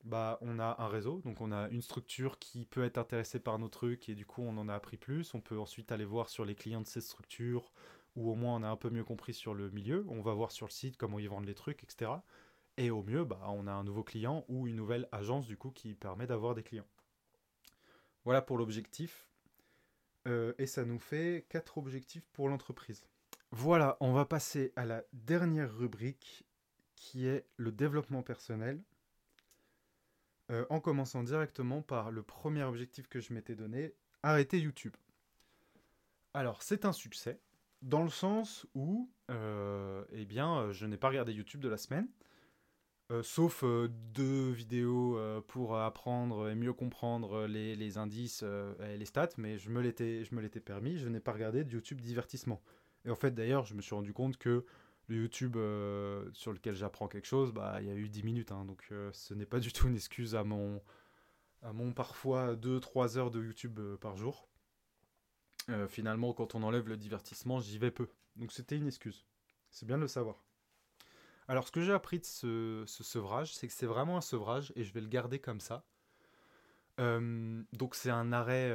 bah, on a un réseau, donc on a une structure qui peut être intéressée par nos trucs et du coup on en a appris plus. On peut ensuite aller voir sur les clients de ces structures ou au moins on a un peu mieux compris sur le milieu. On va voir sur le site comment ils vendent les trucs, etc. Et au mieux, bah, on a un nouveau client ou une nouvelle agence du coup qui permet d'avoir des clients. Voilà pour l'objectif. Euh, et ça nous fait quatre objectifs pour l'entreprise. Voilà, on va passer à la dernière rubrique qui est le développement personnel. Euh, en commençant directement par le premier objectif que je m'étais donné, arrêter YouTube. Alors c'est un succès, dans le sens où, euh, eh bien, je n'ai pas regardé YouTube de la semaine, euh, sauf deux vidéos pour apprendre et mieux comprendre les, indices et les stats, mais je me l'étais permis, je n'ai pas regardé de YouTube divertissement. Et en fait d'ailleurs, je me suis rendu compte que le YouTube euh, sur lequel j'apprends quelque chose, bah il y a eu 10 minutes, hein, donc euh, ce n'est pas du tout une excuse à mon, à mon parfois 2-3 heures de YouTube euh, par jour. finalement, quand on enlève le divertissement, j'y vais peu. Donc c'était une excuse. C'est bien de le savoir. Alors ce que j'ai appris de ce, sevrage, c'est que c'est vraiment un sevrage et je vais le garder comme ça. donc c'est un arrêt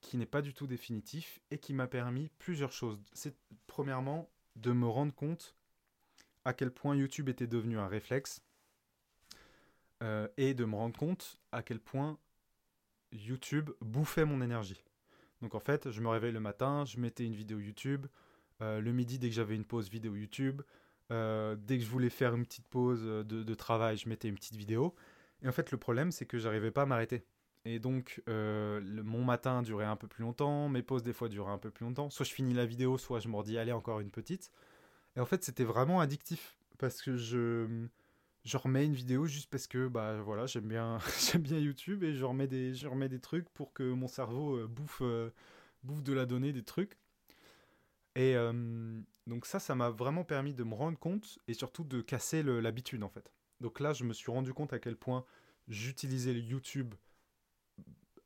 qui n'est pas du tout définitif et qui m'a permis plusieurs choses. C'est premièrement de me rendre compte à quel point YouTube était devenu un réflexe euh, et de me rendre compte à quel point YouTube bouffait mon énergie. Donc en fait, je me réveille le matin, je mettais une vidéo YouTube, euh, le midi dès que j'avais une pause vidéo YouTube, euh, dès que je voulais faire une petite pause de, de, travail, je mettais une petite vidéo. Et en fait, le problème, c'est que j'arrivais pas à m'arrêter. Et donc, mon matin durait un peu plus longtemps, mes pauses des fois duraient un peu plus longtemps. Soit je finis la vidéo, soit je me redis, allez, encore une petite. Et en fait, c'était vraiment addictif. Parce que je, remets une vidéo juste parce que bah voilà j'aime bien bien YouTube et je remets des je remets des trucs pour que mon cerveau euh, bouffe euh, bouffe de la donnée des trucs et euh, donc ça ça m'a vraiment permis de me rendre compte et surtout de casser l'habitude en fait donc là je me suis rendu compte à quel point j'utilisais le YouTube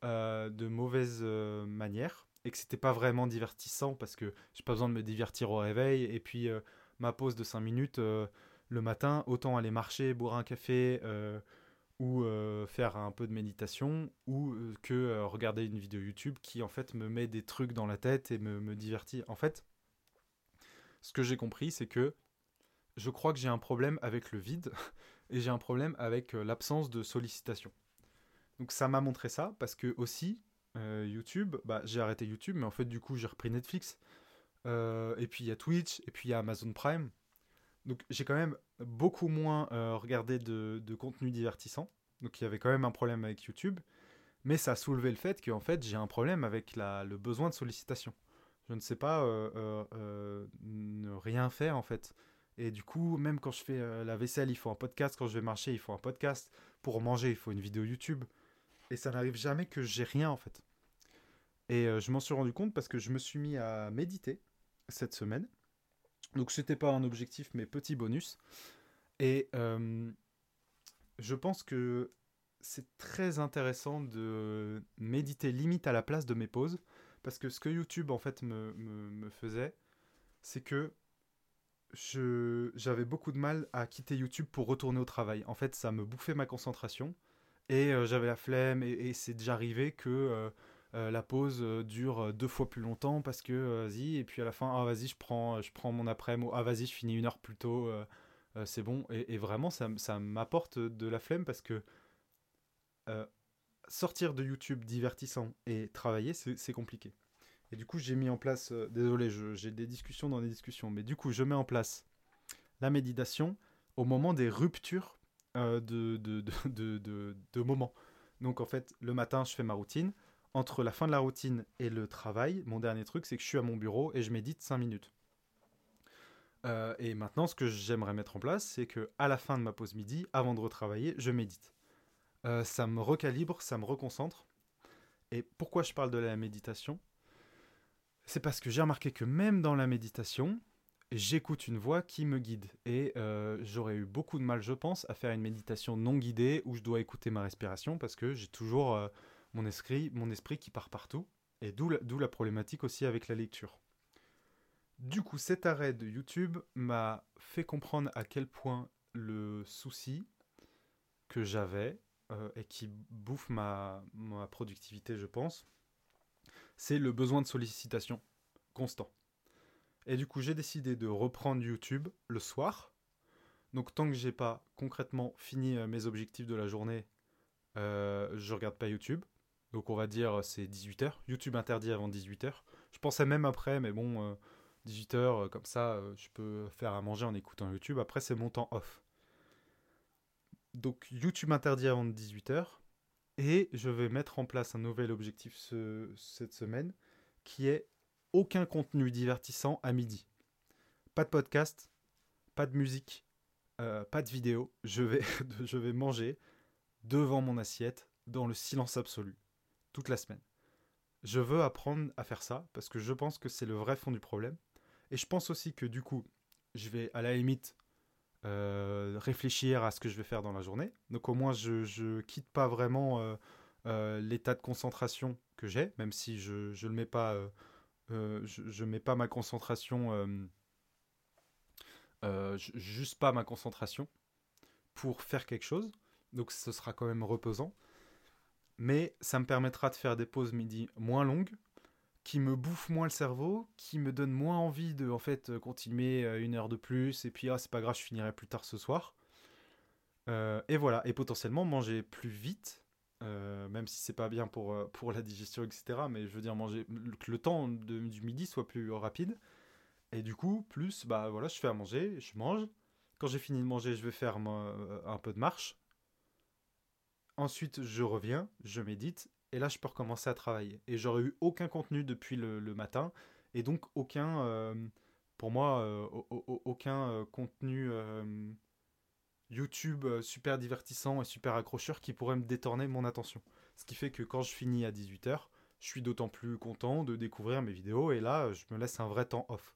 de mauvaise manière et que c'était pas vraiment divertissant parce que j'ai pas besoin de me divertir au réveil et puis ma pause de 5 minutes le matin, autant aller marcher, boire un café euh, ou euh, faire un peu de méditation ou euh, que regarder une vidéo YouTube qui en fait me met des trucs dans la tête et me, me divertit. En fait, ce que j'ai compris, c'est que je crois que j'ai un problème avec le vide et j'ai un problème avec l'absence de sollicitation. Donc ça m'a montré ça parce que aussi YouTube, bah, j'ai arrêté YouTube, mais en fait du coup j'ai repris Netflix. et puis il y a Twitch, et puis il y a Amazon Prime. Donc j'ai quand même beaucoup moins euh, regardé de, contenu divertissant. Donc il y avait quand même un problème avec YouTube. Mais ça a soulevé le fait qu'en fait j'ai un problème avec le besoin de sollicitation. Je ne sais pas euh, euh, ne rien faire en fait. Et du coup, même quand je fais la vaisselle, il faut un podcast. Quand je vais marcher, il faut un podcast. Pour manger, il faut une vidéo YouTube. Et ça n'arrive jamais que j'ai rien en fait. Et je m'en suis rendu compte parce que je me suis mis à méditer cette semaine. Donc c'était pas un objectif, mais petit bonus. Et euh, je pense que c'est très intéressant de méditer limite à la place de mes pauses. Parce que ce que YouTube en fait me, me, faisait, c'est que j'avais beaucoup de mal à quitter YouTube pour retourner au travail. En fait, ça me bouffait ma concentration. Et euh, j'avais la flemme. Et, c'est déjà arrivé que euh, euh, la pause dure deux fois plus longtemps parce que vas-y et puis à la fin ah vas-y je prends je prends mon après-midi ah vas-y je finis une heure plus tôt c'est bon et, vraiment ça, ça m'apporte de la flemme parce que sortir de YouTube divertissant et travailler c'est compliqué et du coup j'ai mis en place désolé j'ai des discussions dans des discussions mais du coup je mets en place la méditation au moment des ruptures de, de moments donc en fait le matin je fais ma routine entre la fin de la routine et le travail, mon dernier truc, c'est que je suis à mon bureau et je médite 5 minutes. Euh, et maintenant, ce que j'aimerais mettre en place, c'est que à la fin de ma pause midi, avant de retravailler, je médite. Euh, ça me recalibre, ça me reconcentre. Et pourquoi je parle de la méditation? C'est parce que j'ai remarqué que même dans la méditation, j'écoute une voix qui me guide. Et euh, j'aurais eu beaucoup de mal, je pense, à faire une méditation non guidée où je dois écouter ma respiration parce que j'ai toujours mon esprit, mon esprit qui part partout, et d'où la problématique aussi avec la lecture. Du coup, cet arrêt de YouTube m'a fait comprendre à quel point le souci que j'avais euh, et qui bouffe ma, productivité, je pense, c'est le besoin de sollicitation constant. Et du coup, j'ai décidé de reprendre YouTube le soir. Donc, tant que j'ai pas concrètement fini euh, mes objectifs de la journée, euh, je regarde pas YouTube. Donc on va dire c'est 18h. YouTube interdit avant 18h. Je pensais même après, mais bon, 18h, euh, euh, comme ça, euh, je peux faire à manger en écoutant YouTube. Après, c'est mon temps off. Donc YouTube interdit avant 18h. Et je vais mettre en place un nouvel objectif cette semaine qui est aucun contenu divertissant à midi. Pas de podcast, pas de musique, pas de vidéo. Je vais, je vais manger devant mon assiette dans le silence absolu toute la semaine. Je veux apprendre à faire ça parce que je pense que c'est le vrai fond du problème. Et je pense aussi que du coup, je vais à la limite euh, réfléchir à ce que je vais faire dans la journée. Donc au moins, je ne quitte pas vraiment euh, euh, l'état de concentration que j'ai, même si je ne mets pas ma concentration, juste pas ma concentration pour faire quelque chose. Donc ce sera quand même reposant mais ça me permettra de faire des pauses midi moins longues, qui me bouffent moins le cerveau, qui me donnent moins envie de en fait continuer euh, une heure de plus, et puis ah c'est pas grave, je finirai plus tard ce soir. Euh, et voilà, et potentiellement manger plus vite, euh, même si c'est pas bien pour, pour la digestion, etc. Mais je veux dire manger que le temps du midi soit plus rapide. Et du coup, plus, bah voilà, je fais à manger, je mange. Quand j'ai fini de manger, je vais faire un peu de marche Ensuite, je reviens, je médite, et là, je peux recommencer à travailler. Et j'aurais eu aucun contenu depuis le, matin, et donc aucun, euh, pour moi, euh, aucun euh, contenu YouTube super divertissant et super accrocheur qui pourrait me détourner mon attention. Ce qui fait que quand je finis à 18h, je suis d'autant plus content de découvrir mes vidéos, et là, je me laisse un vrai temps off.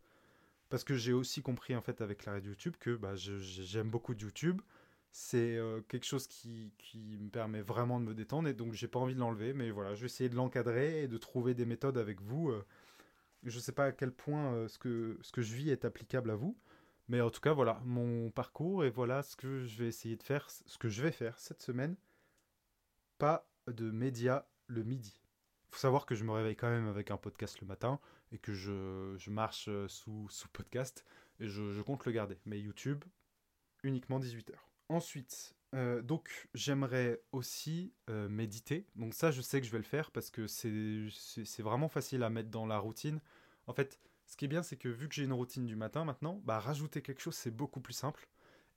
Parce que j'ai aussi compris en fait avec l'arrêt de YouTube que bah, j'aime beaucoup de YouTube, c'est euh, quelque chose qui, me permet vraiment de me détendre et donc j'ai pas envie de l'enlever mais voilà je vais essayer de l'encadrer et de trouver des méthodes avec vous euh. je sais pas à quel point euh, ce, que, ce que je vis est applicable à vous mais en tout cas voilà mon parcours et voilà ce que je vais essayer de faire ce que je vais faire cette semaine. Pas de médias le midi. Faut savoir que je me réveille quand même avec un podcast le matin et que je, marche sous, sous podcast et je, je compte le garder. Mais YouTube uniquement 18h Ensuite, euh, donc j'aimerais aussi euh, méditer. Donc ça, je sais que je vais le faire parce que c'est vraiment facile à mettre dans la routine. En fait, ce qui est bien, c'est que vu que j'ai une routine du matin maintenant, bah rajouter quelque chose, c'est beaucoup plus simple.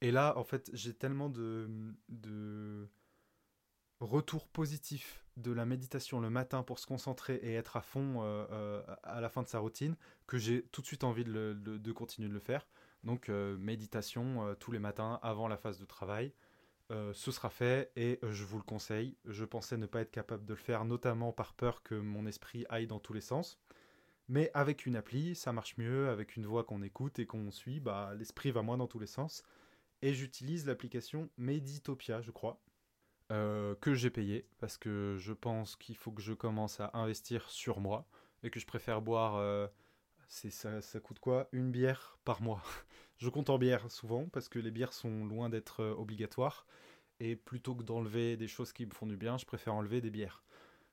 Et là, en fait, j'ai tellement de, de retours positifs de la méditation le matin pour se concentrer et être à fond euh, à la fin de sa routine que j'ai tout de suite envie de, de continuer de le faire. Donc euh, méditation euh, tous les matins avant la phase de travail. Euh, ce sera fait et je vous le conseille. Je pensais ne pas être capable de le faire, notamment par peur que mon esprit aille dans tous les sens. Mais avec une appli, ça marche mieux, avec une voix qu'on écoute et qu'on suit, bah, l'esprit va moins dans tous les sens. Et j'utilise l'application Meditopia, je crois, que j'ai payé, parce que je pense qu'il faut que je commence à investir sur moi, et que je préfère boire ça, coûte quoi? Une bière par mois. je compte en bière souvent parce que les bières sont loin d'être euh, obligatoires. Et plutôt que d'enlever des choses qui me font du bien, je préfère enlever des bières.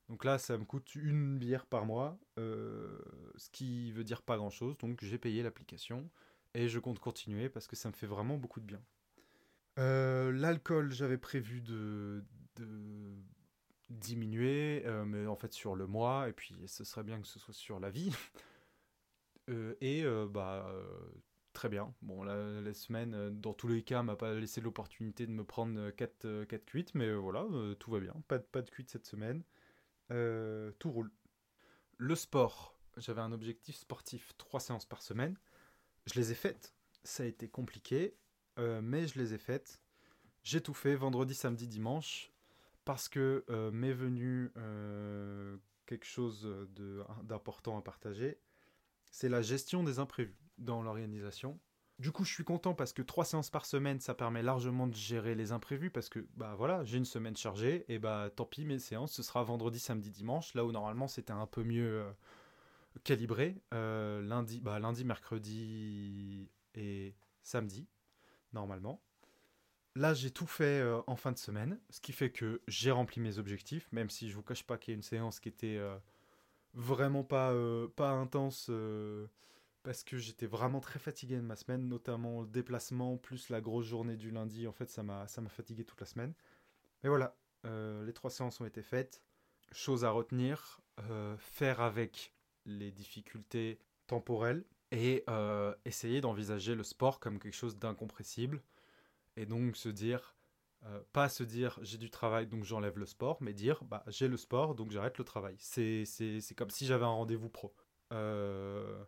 Donc là, ça me coûte une bière par mois, euh, ce qui veut dire pas grand-chose. Donc j'ai payé l'application et je compte continuer parce que ça me fait vraiment beaucoup de bien. Euh, l'alcool, j'avais prévu de, diminuer, mais en fait sur le mois, et puis ce serait bien que ce soit sur la vie. Euh, et euh, bah euh, très bien. Bon, la, la semaine, dans tous les cas, m'a pas laissé l'opportunité de me prendre 4, 4 cuites, mais voilà, tout va bien. Pas, pas de cuites cette semaine. tout roule. Le sport, j'avais un objectif sportif 3 séances par semaine. Je les ai faites. Ça a été compliqué, mais je les ai faites. J'ai tout fait vendredi, samedi, dimanche, parce que m'est venu quelque chose d'important à partager c'est la gestion des imprévus dans l'organisation. Du coup, je suis content parce que trois séances par semaine, ça permet largement de gérer les imprévus parce que bah voilà, j'ai une semaine chargée et bah tant pis, mes séances ce sera vendredi, samedi, dimanche. Là où normalement c'était un peu mieux euh, calibré, euh, lundi, bah lundi, mercredi et samedi normalement. Là, j'ai tout fait euh, en fin de semaine, ce qui fait que j'ai rempli mes objectifs, même si je vous cache pas qu'il y a une séance qui était vraiment pas, euh, pas intense euh, parce que j'étais vraiment très fatigué de ma semaine, notamment le déplacement plus la grosse journée du lundi. En fait, ça m'a fatigué toute la semaine. Mais voilà, euh, les trois séances ont été faites. Chose à retenir, faire avec les difficultés temporelles et essayer d'envisager le sport comme quelque chose d'incompressible. Et donc se dire, euh, pas se dire j'ai du travail donc j'enlève le sport, mais dire bah, j'ai le sport donc j'arrête le travail. C'est comme si j'avais un rendez-vous pro. Euh,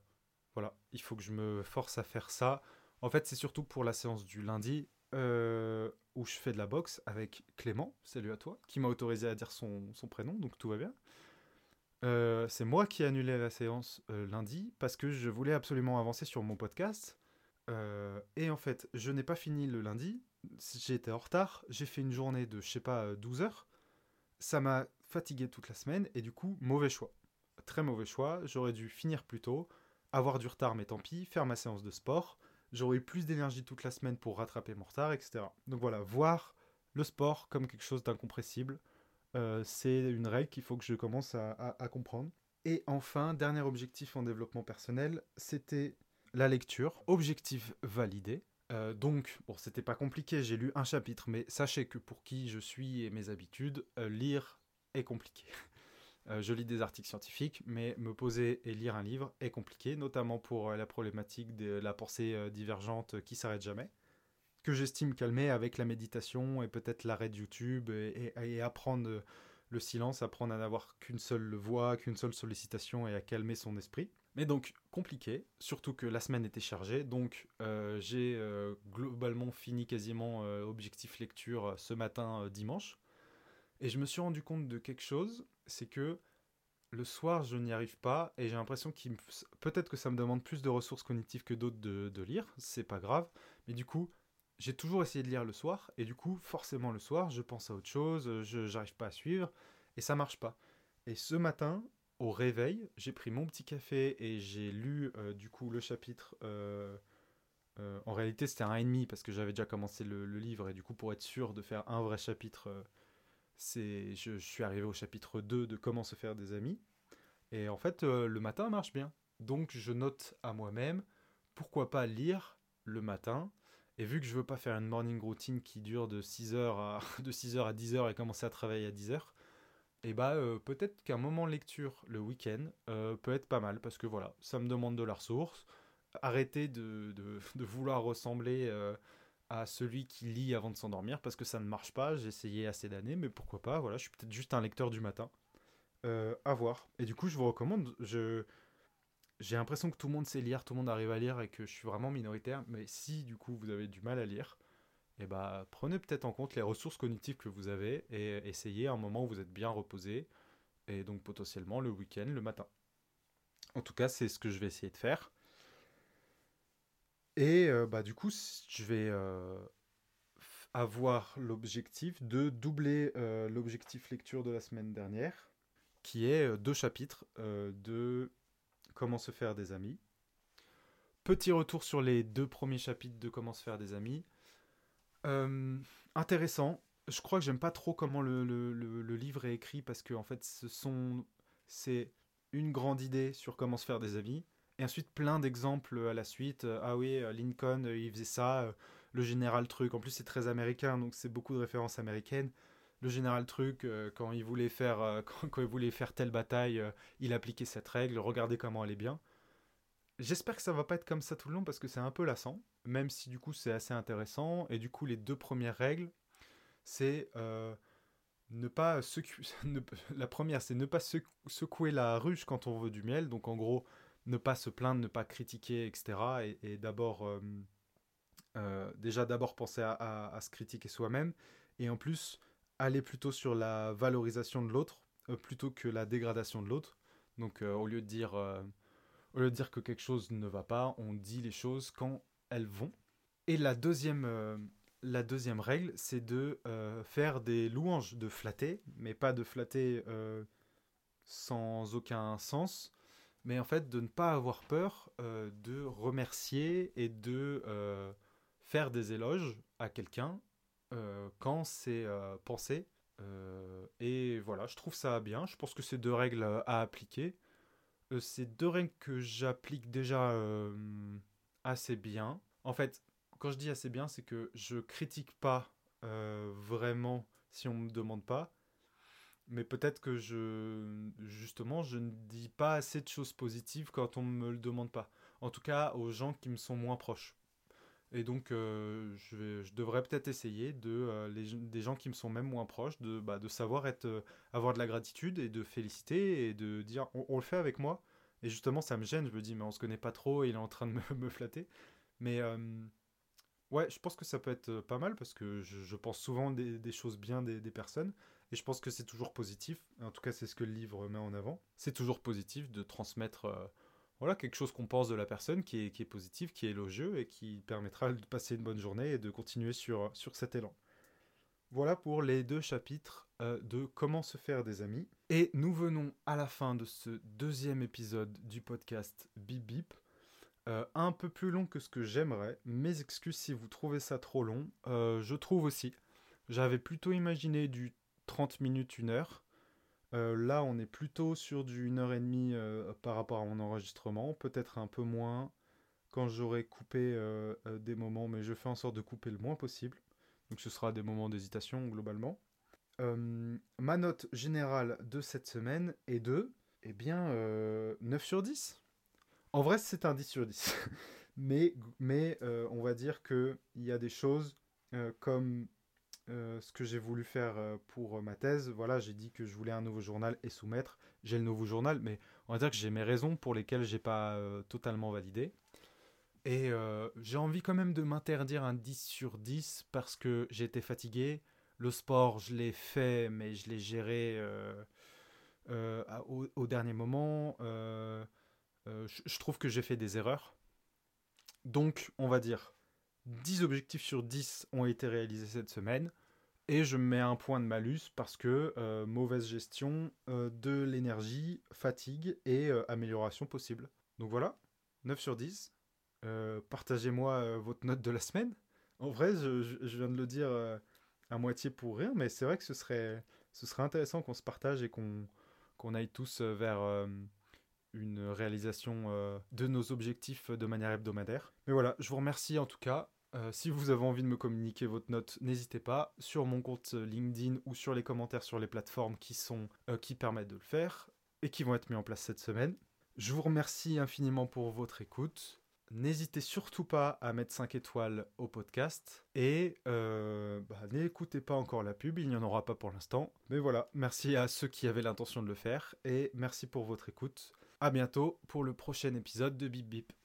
voilà, il faut que je me force à faire ça. En fait, c'est surtout pour la séance du lundi euh, où je fais de la boxe avec Clément, salut à toi, qui m'a autorisé à dire son, son, prénom, donc tout va bien. c'est moi qui ai annulé la séance lundi parce que je voulais absolument avancer sur mon podcast. et en fait, je n'ai pas fini le lundi été en retard, j'ai fait une journée de, je sais pas, 12 heures. Ça m'a fatigué toute la semaine et du coup, mauvais choix. Très mauvais choix. J'aurais dû finir plus tôt, avoir du retard, mais tant pis, faire ma séance de sport. J'aurais eu plus d'énergie toute la semaine pour rattraper mon retard, etc. Donc voilà, voir le sport comme quelque chose d'incompressible, euh, c'est une règle qu'il faut que je commence à comprendre. Et enfin, dernier objectif en développement personnel, c'était la lecture. Objectif validé. Euh, donc, bon, c'était pas compliqué, j'ai lu un chapitre, mais sachez que pour qui je suis et mes habitudes, euh, lire est compliqué. Euh, je lis des articles scientifiques, mais me poser et lire un livre est compliqué, notamment pour la problématique de la pensée divergente qui s'arrête jamais. que j'estime calmer avec la méditation et peut-être l'arrêt de YouTube et, apprendre le silence, apprendre à n'avoir qu'une seule voix, qu'une seule sollicitation et à calmer son esprit. Mais donc compliqué, surtout que la semaine était chargée, donc euh, j'ai euh, globalement fini quasiment euh, objectif lecture ce matin dimanche. Et je me suis rendu compte de quelque chose, c'est que le soir je n'y arrive pas et j'ai l'impression qu'il peut-être que ça me demande plus de ressources cognitives que d'autres de, de lire, c'est pas grave, mais du coup j'ai toujours essayé de lire le soir, et du coup, forcément le soir, je pense à autre chose, je n'arrive pas à suivre, et ça marche pas. Et ce matin, au réveil, j'ai pris mon petit café et j'ai lu euh, du coup le chapitre. Euh, euh, en réalité, c'était un et demi parce que j'avais déjà commencé le, livre et du coup, pour être sûr de faire un vrai chapitre, c'est, je, suis arrivé au chapitre 2 de comment se faire des amis. Et en fait, le matin marche bien. Donc, je note à moi-même pourquoi pas lire le matin et vu que je veux pas faire une morning routine qui dure de 6h à, de 6h à 10h et commencer à travailler à 10h, et bah euh, peut-être qu'un moment lecture le week-end euh, peut être pas mal parce que voilà, ça me demande de la ressource. Arrêtez de, vouloir ressembler euh, à celui qui lit avant de s'endormir parce que ça ne marche pas. J'ai essayé assez d'années, mais pourquoi pas, voilà, je suis peut-être juste un lecteur du matin. à voir. Et du coup, je vous recommande, j'ai l'impression que tout le monde sait lire, tout le monde arrive à lire et que je suis vraiment minoritaire. Mais si du coup vous avez du mal à lire, eh bah, prenez peut-être en compte les ressources cognitives que vous avez et essayez un moment où vous êtes bien reposé et donc potentiellement le week-end, le matin. En tout cas, c'est ce que je vais essayer de faire. Et euh, bah, du coup, je vais euh, avoir l'objectif de doubler euh, l'objectif lecture de la semaine dernière, qui est deux chapitres de Comment se faire des amis. Petit retour sur les deux premiers chapitres de Comment se faire des amis. Euh, intéressant. Je crois que j'aime pas trop comment le, le, livre est écrit parce que en fait ce sont c'est une grande idée sur comment se faire des amis et ensuite plein d'exemples à la suite. Ah oui, Lincoln il faisait ça, le général truc. En plus c'est très américain donc c'est beaucoup de références américaines le général truc, euh, quand il voulait faire euh, quand, il voulait faire telle bataille, euh, il appliquait cette règle, regardez comment elle est bien. J'espère que ça va pas être comme ça tout le long parce que c'est un peu lassant, même si du coup c'est assez intéressant. Et du coup les deux premières règles, c'est ne pas secouer. la première, c'est ne pas secouer la ruche quand on veut du miel. Donc en gros, ne pas se plaindre, ne pas critiquer, etc. Et, d'abord, déjà d'abord penser à, se critiquer soi-même. Et en plus, aller plutôt sur la valorisation de l'autre euh, plutôt que la dégradation de l'autre. Donc euh, au lieu de dire euh, au lieu de dire que quelque chose ne va pas, on dit les choses quand elles vont. Et la deuxième la deuxième règle, c'est de faire des louanges, de flatter, mais pas de flatter sans aucun sens, mais en fait de ne pas avoir peur de remercier et de faire des éloges à quelqu'un euh, quand c'est euh, pensé. Euh, et voilà, je trouve ça bien. Je pense que c'est deux règles à appliquer. C'est deux règles que j'applique déjà assez bien. En fait, quand je dis assez bien, c'est que je critique pas vraiment si on me demande pas. Mais peut-être que je, justement, je ne dis pas assez de choses positives quand on me le demande pas. En tout cas, aux gens qui me sont moins proches. Et donc, euh, je, devrais peut-être essayer de euh, les, des gens qui me sont même moins proches, de, bah, de savoir être, euh, avoir de la gratitude et de féliciter et de dire on, le fait avec moi. Et justement, ça me gêne. Je me dis mais on se connaît pas trop, et il est en train de me, me flatter. Mais ouais, je pense que ça peut être pas mal parce que je, je pense souvent des, des, choses bien des, des, personnes et je pense que c'est toujours positif. En tout cas, c'est ce que le livre met en avant. C'est toujours positif de transmettre voilà, quelque chose qu'on pense de la personne qui est, qui positif, qui est élogieux et qui permettra de passer une bonne journée et de continuer sur, cet élan. Voilà pour les deux chapitres euh, de Comment se faire des amis. Et nous venons à la fin de ce deuxième épisode du podcast Bip Bip. Euh, un peu plus long que ce que j'aimerais. Mes excuses si vous trouvez ça trop long. Euh, je trouve aussi. J'avais plutôt imaginé du 30 minutes, une heure. Euh, là, on est plutôt sur du 1h30 euh, par rapport à mon enregistrement, peut-être un peu moins quand j'aurai coupé euh, des moments, mais je fais en sorte de couper le moins possible. Donc ce sera des moments d'hésitation globalement. ma note générale de cette semaine est de, eh bien, 9 sur 10. En vrai, c'est un 10 sur 10. Mais, mais on va dire qu'il y a des choses comme ce que j'ai voulu faire pour ma thèse. Voilà, j'ai dit que je voulais un nouveau journal et soumettre. J'ai le nouveau journal, mais on va dire que j'ai mes raisons pour lesquelles j'ai pas totalement validé. Et j'ai envie quand même de m'interdire un 10 sur 10 parce que j'ai été fatigué. Le sport, je l'ai fait, mais je l'ai géré au, dernier moment. je trouve que j'ai fait des erreurs. Donc, on va dire 10 objectifs sur 10 ont été réalisés cette semaine. Et je me mets un point de malus parce que euh, mauvaise gestion euh, de l'énergie, fatigue et euh, amélioration possible. Donc voilà, 9 sur 10. Partagez-moi votre note de la semaine. En vrai, je, viens de le dire à moitié pour rire, mais c'est vrai que ce serait, intéressant qu'on se partage et qu'on aille tous vers une réalisation euh, de nos objectifs de manière hebdomadaire. Mais voilà, je vous remercie en tout cas. Euh, si vous avez envie de me communiquer votre note, n'hésitez pas sur mon compte LinkedIn ou sur les commentaires sur les plateformes qui sont euh, qui permettent de le faire et qui vont être mis en place cette semaine. Je vous remercie infiniment pour votre écoute. N'hésitez surtout pas à mettre 5 étoiles au podcast et bah, n'écoutez pas encore la pub, il n'y en aura pas pour l'instant. Mais voilà, merci à ceux qui avaient l'intention de le faire et merci pour votre écoute. À bientôt pour le prochain épisode de Bip Bip.